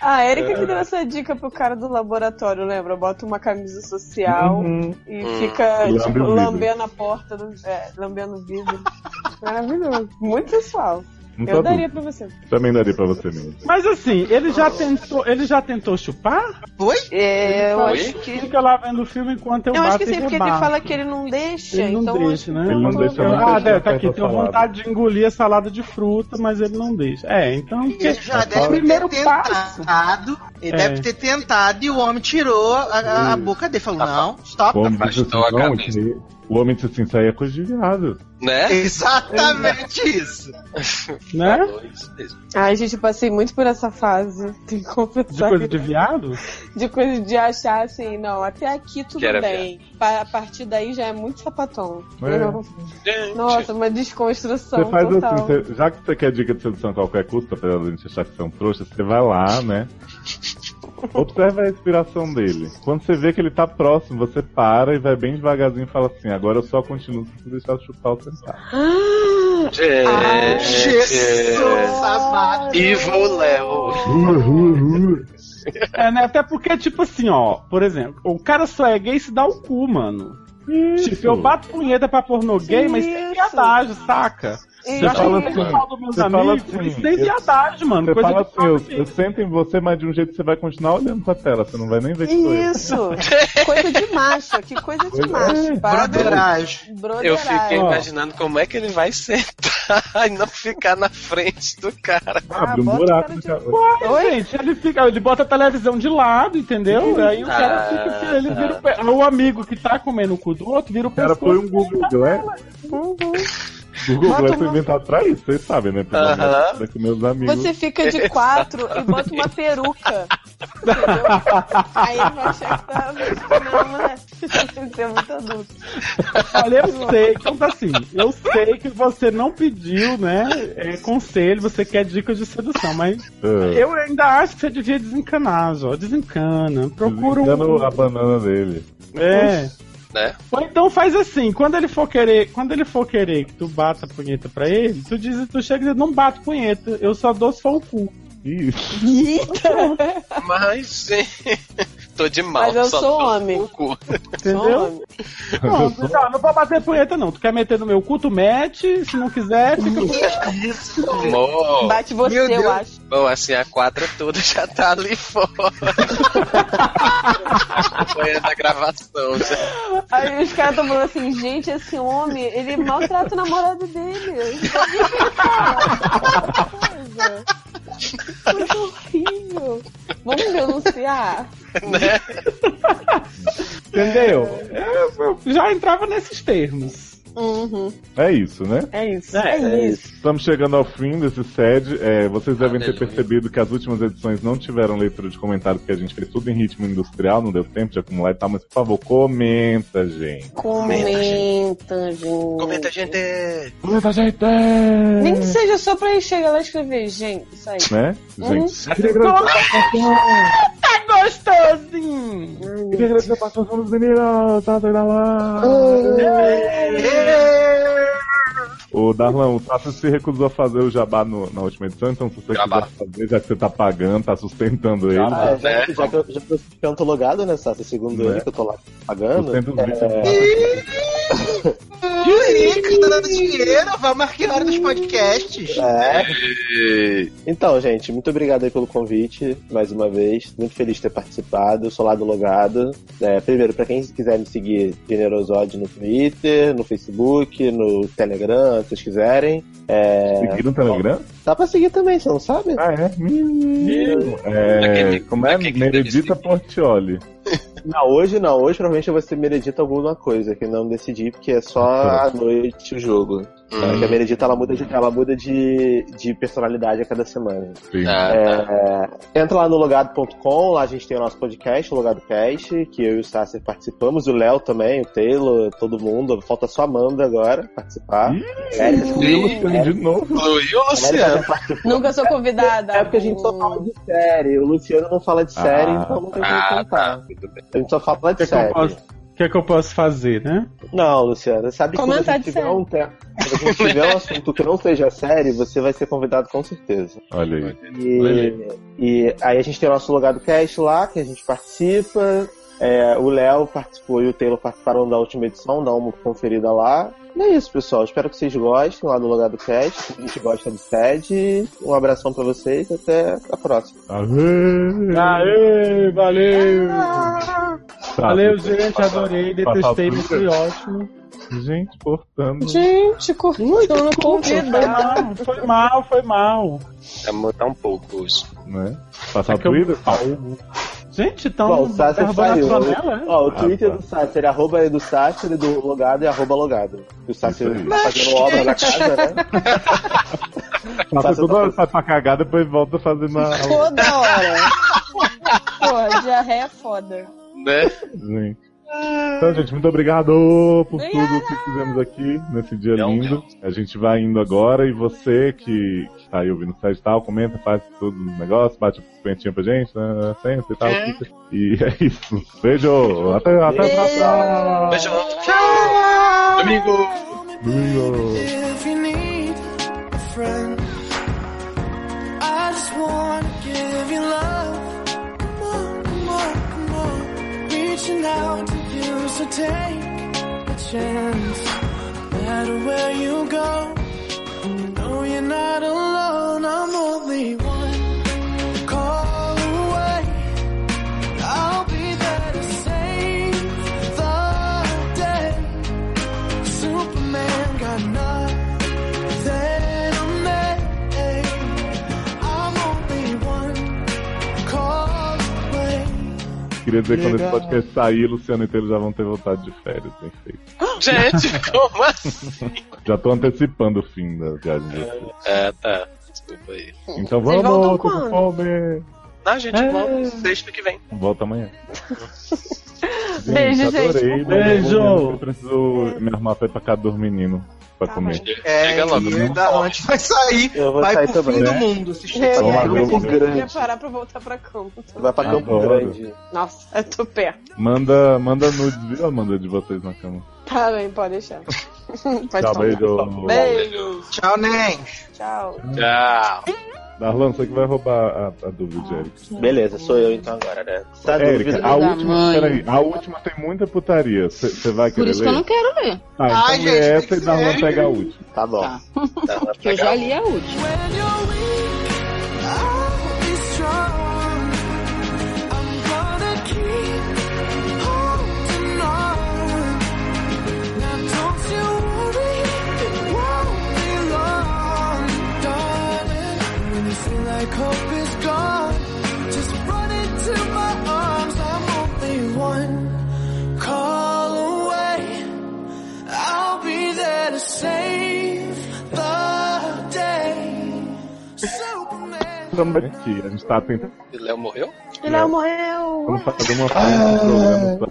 A Erika que deu essa dica pro cara do laboratório, lembra? Bota uma camisa social Uhum. e Hum. fica, Lambe tipo, lambendo a porta, do, é, lambendo o vidro. Maravilhoso. Muito sensual. Não Eu tá daria duro. pra você. Também daria pra você mesmo. Mas assim, ele já tentou, ele já tentou chupar? Oi? É, eu acho que. Fica lá vendo o filme enquanto eu, Eu acho que sim, e porque ele fala que ele não deixa, Ele não então. deixa, que né? Ele não deixa muito ah, deixar deve, tá aqui, tenho vontade de engolir a salada de fruta, mas ele não deixa. É, então. Ele já É, deve primeiro ter passo. tentado. Ele É. deve ter tentado e o homem tirou a, a- boca dele. Falou, não, stop. Afastou a não, cabeça. O homem disse assim, isso aí é coisa de viado. Né? Exatamente isso. Né? Falou isso mesmo. Ai, gente, eu passei muito por essa fase. Tem que De confessar. coisa que- de viado? de coisa de achar assim, não, até aqui tudo bem. Pa- A partir daí já é muito sapatão. É. Nossa, uma desconstrução Você faz total. assim, você- já que você quer dica de sedução a qualquer custo, apesar de a gente achar que são trouxas, você vai lá, né? Observa a respiração dele. Quando você vê que ele tá próximo, você para e vai bem devagarzinho e fala assim: agora eu só continuo se você deixar chupar o gente. Ah, Jesus amado. Evil Léo. É, né? Até porque, tipo assim, ó, por exemplo, o cara só é gay se dá o cu, mano. Tipo, eu bato punheta pra pornô gay, mas sem Isso. viadagem, saca? Fala falei assim, mal dos meus você fala amigos, assim, mas sem eu- viadagem, mano. Você fala assim, eu, eu sento em você, mas de um jeito que você vai continuar olhando pra tela, você não vai nem ver que. Isso! coisa de macho, que coisa de é. macho. Para Broderagem. Eu fiquei Ó. imaginando como é que ele vai sentar e não ficar na frente do cara. Abre um o buraco cara no de- cara. Uai, Oi? gente, ele fica, ele bota a televisão de lado, entendeu? Aí o cara Ah, fica assim, ele tá. vira o, pe- o amigo que tá comendo o cu do outro, vira o O cara põe pescoço. um Google Glass. Google Bota Glass foi uma- inventado pra isso, vocês sabem, né? Pelo Aham. menos daqui meus amigos. Você fica de quatro e bota uma peruca. Entendeu? Aí ele vai achar que tá. Não, é. Isso é muito adulto. Olha, eu sei, então assim, eu sei que você não pediu, né, é, conselho, você quer dicas de sedução, mas Ah, eu ainda acho que você devia desencanar, Jó, desencana, procura Desencana um... a banana dele. É, Né? Ou então faz assim, quando ele for querer, quando ele for querer que tu bata a punheta pra ele, tu diz, tu chega e diz, não bato punheta, eu só dou se for o cu. Isso. Mas, tô de mal. Mas eu só sou homem. cu. Entendeu? Não, não, não vou bater punheta não. Tu quer meter no meu cu, tu mete, se não quiser, fica com Isso. Bate você, Meu eu Deus. acho. Bom, assim, a quadra toda já tá ali fora. Acompanhando a gravação. já. Aí os caras estão falando assim, gente, esse homem, ele maltrata o namorado dele. Coisa. Coisa horrível. Vamos denunciar. Né? Entendeu? Eu, eu já entrava nesses termos. Uhum. É isso, né? É isso. É, É, isso. Estamos chegando ao fim desse SED. É, vocês devem ter Aleluia. percebido que as últimas edições não tiveram leitura de comentários, porque a gente fez tudo em ritmo industrial, não deu tempo de acumular e tal, mas por favor, comenta, gente. Comenta, gente. Comenta, gente. Comenta, gente! Nem que seja só pra chegar lá e escrever, gente, isso aí. Né? Gente, queria agradecer Tá gostosinho! queria agradecer a participação dos meninos, tá doida lá. O Darlan, o Tato se recusou a fazer o jabá no- na última edição, então se você Jabá. quiser fazer, já que você tá pagando, tá sustentando ele, Ah, já, né? já que eu, já que eu, já tô logado, né, Sassi? Segundo Né? ele, que eu tô lá pagando. sustenta os é, vídeos. Rico, tá dando dinheiro, vamos marcar a hora dos podcasts. é. Então, gente, muito obrigado aí pelo convite, mais uma vez. Muito feliz de ter participado. Eu sou lá do Logado. É, primeiro, pra quem quiser me seguir, Generosode no Twitter, no Facebook, no Telegram, se vocês quiserem. É, Seguir no Telegram? dá pra seguir também, você não sabe? Ah, é? Menino. É, como é? deve Portioli. Não, hoje não. Hoje provavelmente eu vou ser Meredita alguma coisa, que não decidi, porque é só à noite o jogo. Hum. Que a Meredita ela muda, de, ela muda de, de personalidade a cada semana. Ah, É, entra lá no logado.com, lá a gente tem o nosso podcast, o Logado Cast, que eu e o Sasser participamos, o Léo também, o Taylor, todo mundo. Falta só a Amanda agora participar. Ih, Érica, excluiu o Luciano de novo. Incluiu o a América Luciano. Nunca sou convidada. É porque a gente só fala de série. O Luciano não fala de série, Ah. então não tem como Ah, tá. contar. Tudo bem. A gente só fala de que, é série. posso, o que é que eu posso fazer, né? Não, Luciano, sabe que quando a gente tiver um tempo, quando a gente tiver um assunto que não seja série, você vai ser convidado com certeza. Olha aí. E, e aí a gente tem o nosso Logado Cast lá, que a gente participa. É, o Léo participou e o Taylor participaram da última edição, dá uma conferida lá. E é isso, pessoal. Espero que vocês gostem lá do Logado Cast. A gente gosta do SED. Um abração pra vocês e até a próxima. Aê! Aê, valeu! Tá, Valeu, você- gente, adorei, detestei, mas foi ótimo. Gente, cortando. Gente, cortando convidada. Não, foi mal, foi mal. É mudar um pouco isso. Né? Passar É o Gente, Bom, então o Sasser derrubando a saiu. panela, é? Ó, o Ah, Twitter tá. do Sasser é arroba é do Sasser e do Logado é arroba Logado. E o aí. tá fazendo obra na casa, né? Passa toda tá sai pra cagar, depois volta fazendo a. Toda hora. Porra, diarreia é foda. Né? Gente. Então, gente, muito obrigado por tudo que fizemos aqui nesse dia lindo. A gente vai indo agora e você que, que tá aí ouvindo o site e tal, comenta, faz tudo no negócio, bate um pentinho pra gente, né, sempre e tal. É. E é isso. Beijo! Até, até a próxima! Beijo. Tchau. Domingo. Domingo. Reaching out to you, so take a chance. No matter where you go, you know you're not alone. I'm only one Queria dizer que quando esse podcast sair, Luciano e Taylor já vão ter voltado de férias, bem feito. Gente, como assim? Já tô antecipando o fim da viagem de vocês. É, tá. Desculpa aí. Então vamos, tô com fome. Não, gente É. volta sexta que vem. Volta amanhã. Beijo, gente. adorei, Beijo. Eu preciso me arrumar pra ir pra casa dos meninos pra Tá comer. É, Chega logo. e da onde vai sair? Eu vou vai sair pro também, fim né? do mundo. Se É, lá, eu vou preparar pra voltar pra campo. Vai pra Campo Adoro. Grande. Nossa, eu tô perto. Manda, manda nudes, viu, Amanda, de vocês na cama. Tá bem, pode deixar. Pode Tchau, beijo. Beijo. Tchau, Nens. Tchau. Tchau. Darlan, você que vai roubar a, a dúvida de Erika. Beleza, sou eu então agora, né? Tá Érica, a última, peraí, a última tem muita putaria. Você vai Por querer isso que ler? eu não quero ler. Ah, então Ai, gente, essa que e Darlan pega a última. Tá bom. Tá. Tá, Que eu já li a última. like hope is gone. Just run into my arms. I'm only one call away. I'll be there to save the day. Superman. Estamos a gente tá tentando. E Léo morreu? E Léo morreu! Vamos fazer uma ah. programa.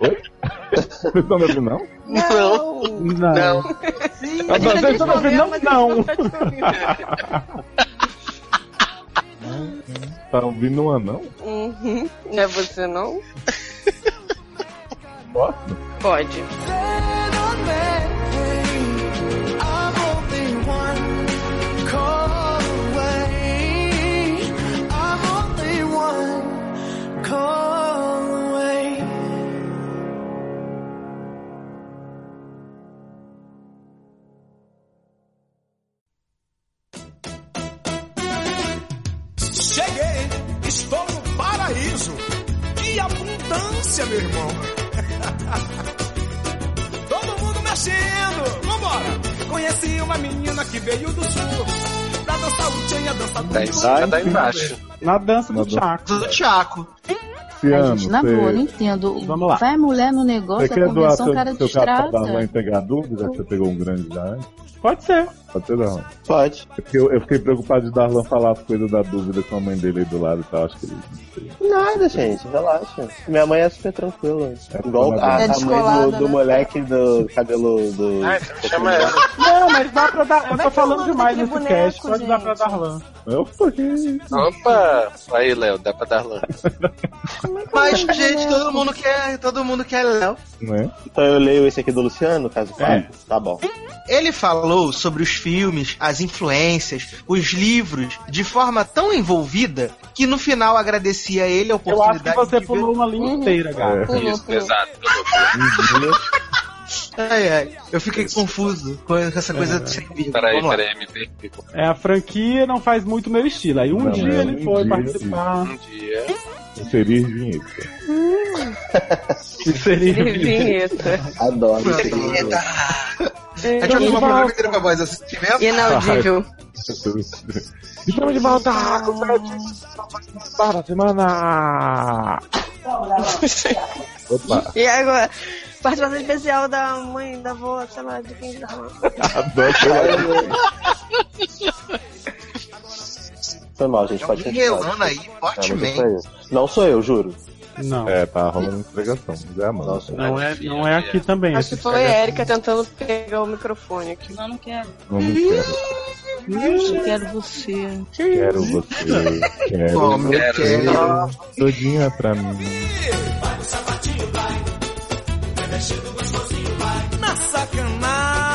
Oi? Vocês estão me ouvindo, não? Não! Não! não. Sim, tá vocês estão me ouvindo, não? Não! Tá ouvindo um anão? Uhum. Não é você, não? Posso? Pode. Call Abundância, meu irmão. Todo mundo mexendo, vambora. Conheci uma menina que veio do sul. Pra dançar o tchan, a dança do Tá em cima, tá embaixo. Na dança do Na dança. Chaco. Do Tiaco. Ai, gente, na boa, não você, entendo. Vamos lá. Vai mulher no negócio, você a quer doar convenção, seu, o cara seu capital da mãe distrata. e pegar dúvida, já que você pegou um grande já? Pode ser. Pode ser, não. Pode. Porque eu, eu fiquei preocupado de Darlan falar as coisas da dúvida com a mãe dele aí do lado e tal. Acho que ele. Nada, gente, relaxa. Minha mãe é super tranquila. É Igual a, É a mãe do, do né? moleque do cabelo do. Ah, então chama ela. Não, mas dá pra dar. Eu Como é tô é o falando demais nesse boneco, cast. Pode dar pra? Darlan. Opa, que isso? Opa! Aí, Léo, dá pra dar lã. Mas, gente, todo mundo quer, todo mundo quer Léo. Né? Então eu leio esse aqui do Luciano, caso É. Tá bom. Ele falou sobre os filmes, as influências, os livros, de forma tão envolvida que no final agradecia a ele a Eu acho que oportunidade você pulou uma linha inteira, cara. Pulou, Isso, exato. ver. Ai, ai, eu fiquei confuso com essa coisa de ser vivo. Peraí, peraí, perdi. É, a franquia não faz muito meu estilo. Aí um Não, dia é, ele um foi dia, participar. Um dia. Inserir vinheta. E seria. Vinheta. Adoro. A gente vai fazer uma programa inteiro com a voz assim mesmo? Inaudível. Estamos de volta com para a semana. Opa, E agora? Participação especial da mãe, da avó, sei lá, de quem tá. Foi mal, gente, pode continuar. relando aí fortemente. Não sou eu, juro. Não. É, tá rolando entregação, mas é a. Nossa, Não é, não é aqui também. Acho que foi a Erika tentando pegar o microfone aqui. Não, não quero. Não me quero. Eu quero você. Quero você. Quero. Como eu quero. Todinha pra mim. Na sacanagem.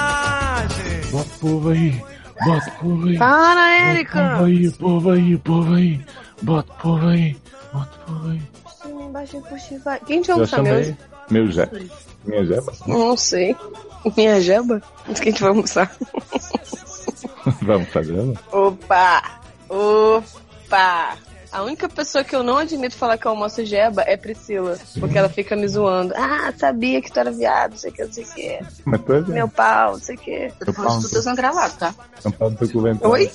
Bota o povo aí. Bota o povo aí. Para, Erika! aí, povo aí, povo aí. Bota o povo aí. Bota o povo aí. Embaixo, embaixo, vai. Quem te almoçar meu? chamei. Meu Jé. Minha Jeba. Não sei. Minha jeba? O que a gente vai almoçar? Vamos fazer? Opa! Opa! A única pessoa que eu não admito falar que eu almoço jeba é Priscila. Porque ela fica me zoando. Ah, sabia que tu era viado, não sei o que, não sei o que. Mas tu é Meu pau, não sei o que. Eu tô falando tudo usando gravado, tá? Teu cu ventral. Oi?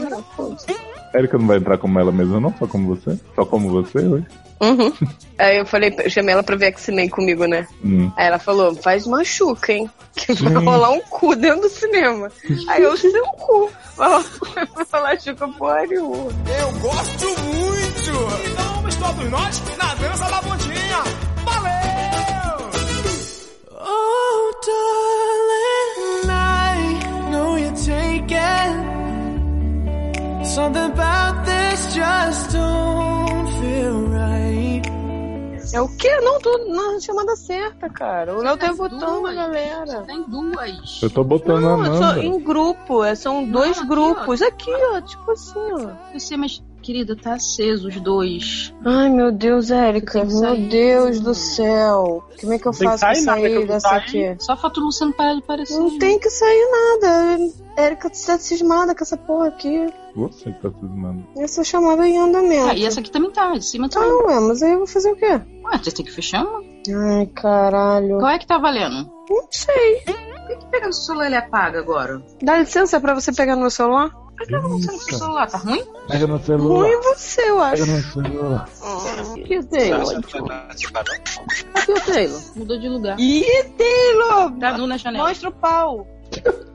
Eu tô. Érica não vai entrar como ela mesma, não? Só como você? Só como você, oi? Uhum. Aí eu falei, eu chamei ela pra ver X-Men comigo, né? Hum. Aí ela falou, faz machuca, hein? Que vai Gente. rolar um cu dentro do cinema. Aí eu seu cu. Vai rolar chuca porra nenhuma. Eu gosto muito. Então vamos todos nós na dança da bundinha. Valeu! Oh, darling, I know you take É o quê? Não, tô na chamada certa, cara. O Léo tá botando a galera. Tem duas. Eu tô botando Não, a eu Nanda. em grupo, é, são dois aqui, grupos. Aqui, ó, tipo assim, ó. Você, mas, querida, tá aceso os dois. Ai, meu Deus, Érica, meu. Deus do céu. Como é que eu Tem faço pra sair dessa aqui? Só falta o Luciano parar de aparecer. Não tem que sair nada. Érica tá cismada com essa porra aqui. Você que tá cismando. Essa chamada em andamento. Ah, e essa aqui também tá, de cima também. Ah, ué, mas aí eu vou fazer o quê? Ué, você tem que fechar uma. Ai, caralho. Qual é que tá valendo? Não sei. Por que, que pega no celular e ele apaga agora? Dá licença pra você pegar no meu celular? Pega no celular, tá ruim? Pega no Ruim celular. você, eu acho. Pega no celular. E o Taylor? Cadê o Taylor? Mudou de lugar. Ih, Taylor! Tá nu na janela. Mostra o pau.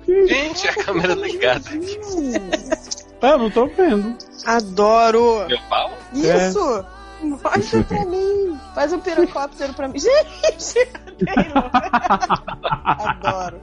Gente, a câmera ligada. Ah, não tô vendo. Adoro! Meu pau? Isso! Mostra pra mim! Faz um pirocóptero pra mim. Gente! Adoro.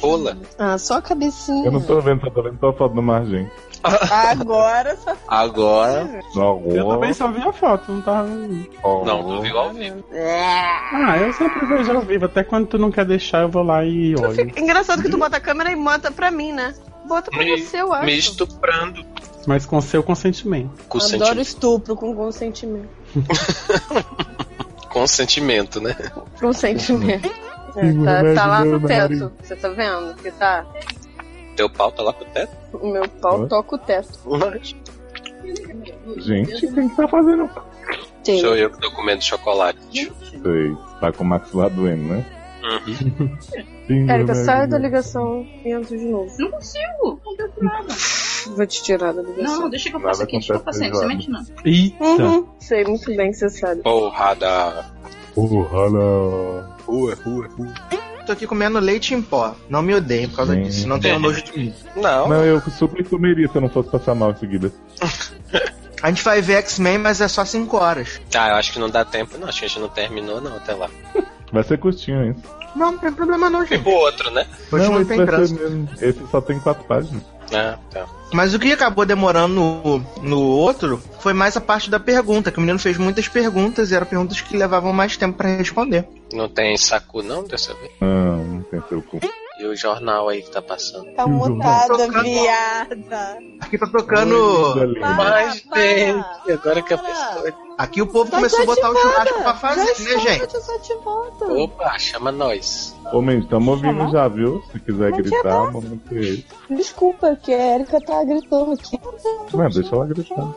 Rola. Ah, só a cabecinha. Eu não tô vendo, só tô vendo só a foto do Margem. Agora só Agora. Eu também só vi a foto, não tava. Não, tu viu ao vivo. Ah, eu sempre vejo ao vivo. Até quando tu não quer deixar, eu vou lá e olho. Engraçado que tu bota a câmera e manda pra mim, né? Bota pra Me, você, eu acho. me estuprando. Mas com seu consentimento. Com Adoro sentimento. estupro com consentimento. Consentimento, né? Consentimento. É, tá, tá lá no teto. Você tá vendo? Que tá. Teu pau tá lá pro teto? O meu pau Oi? toca o teto. Gente, quem que tá fazendo? Sim. Sou eu que tô comendo chocolate. Sei, tá com o maxilar doendo, né? Uhum. Érica, né? sai da ligação e entra de novo. Não consigo. Não deu nada. Vou te tirar da ligação. Não, deixa que eu faça aqui. Deixa que eu faça aqui. Você feijoada. mente não. Eita! Uhum. Sei muito bem que você sabe. Porrada. Porra, não. Rua, rua, rua. Tô aqui comendo leite em pó. Não me odeiem por causa Sim. disso. Não tenham nojo de mim. Não. Não, eu super comeria se eu não fosse passar mal em seguida. A gente vai ver X-Men, mas é só 5 horas. Ah, eu acho que não dá tempo, não. Acho que a gente não terminou, não, até lá. Vai ser curtinho isso. Não, não tem problema não, gente. o outro, né? Hoje não, esse tem vai mesmo. Esse só tem quatro páginas. Ah, tá. Mas o que acabou demorando no, no outro foi mais a parte da pergunta, que o menino fez muitas perguntas e eram perguntas que levavam mais tempo pra responder. Não tem saco, não, dessa vez? Não, não tem seu cu. E o jornal aí que tá passando? Tá mutada, viada. Aqui tá tocando. Para. tem. Agora que a pessoa. Aqui o povo Tá começou a botar o churrasco pra fazer, Já né, gente? Opa, chama nós. Ô, Mendes, tamo ouvindo já, viu? Se quiser Mas gritar, o momento é esse. Desculpa, que a Erika tá gritando aqui. Não, deixa ela gritar.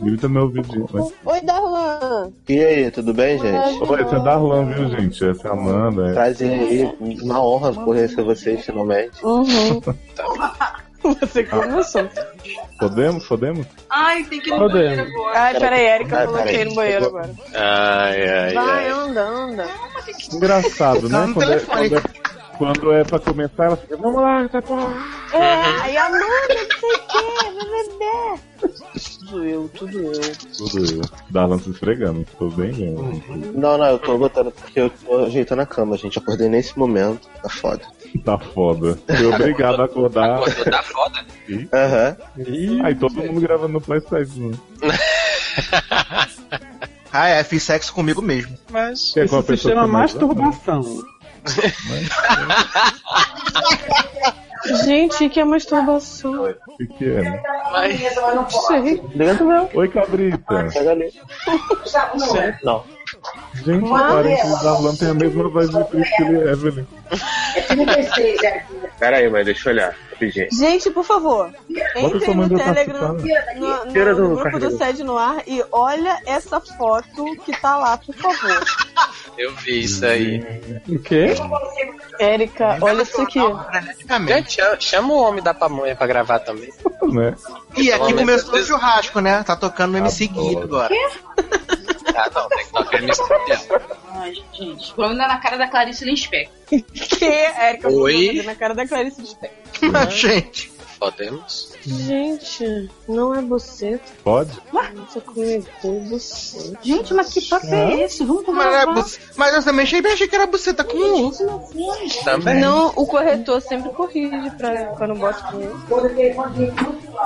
Grita meu ouvidinho, né? Oi, Darlan. E aí, tudo bem, gente? Oi, esse é Darlan, viu, gente? Essa é a Amanda. É. Prazer aí, uma honra conhecer vocês finalmente. Uhum. Você começou. Podemos? Podemos? Ai, tem que ir no Podemos. banheiro agora. Ai, peraí, Erika ia ir no banheiro agora. Ai, ai, Vai, ai. anda, anda. Engraçado, né? Quando é, quando, é, quando é pra começar, ela fica, vamos lá, tá bom. É, aí Amanda, não sei o que, bebê. Tudo eu, tudo eu. Tudo eu. Darlan se esfregando, tô bem vendo. Não, não, eu tô botando porque eu tô ajeitando a cama, gente. Acordei nesse momento, tá foda. Tá foda. Fui obrigado a acordar. Acordou da foda? Aham. Aí todo mundo gravando no PlayStation. Né? Ah, é, fiz sexo comigo mesmo. Mas. Que é com a Isso se chama que masturbação. Gente, que é masturbação? O que, que é? né? Não sei. Dentro meu. Oi, cabrita. Pega ali. Não. Gente, parece que o Darlan tem a mesma voz de Priscila e Evelyn. Pera aí, mas deixa eu olhar. Rapidinho. Gente, por favor, Bota entre sua mãe no Telegram, no, no- no grupo do Sede no Ar e olha essa foto que tá lá, por favor. Eu vi isso aí. O quê? Érica, olha isso aqui. Gente, chama, o homem da pamonha pra gravar também. Né? E aqui começou o churrasco, né? Tá tocando no MC. Guido agora. Ah, não, tem que MC Guido. Ai, gente. O problema é na cara da Clarice Lispector. Que Érica Oi? na cara da Clarice Lispector. Mas, gente. Podemos? Gente, não é você. Pode? Você comentou você. Gente, mas que papo é esse? Vamos Mas, era gravar. bu- mas eu também achei, achei que era buceta com um. Também. Não, o corretor sempre corrige pra quando bota com ele.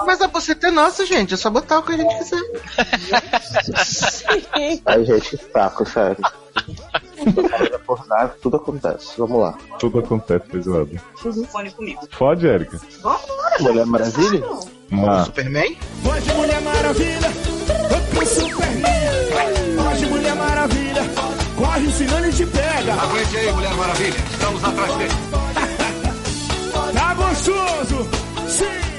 Mas a buceta é nossa, gente. É só botar o que a gente quiser. Ai, gente, saco, sério acordar, tudo acontece. Vamos lá. Tudo acontece, pesado. Fone comigo. Fode, Erika. Vamos Mulher Maravilha? Ah. Superman? Pode Mulher Maravilha, pro Superman. Pode Mulher Maravilha, corre, senão ele te pega. Aguente aí, Mulher Maravilha, estamos atrás dele. tá gostoso, sim.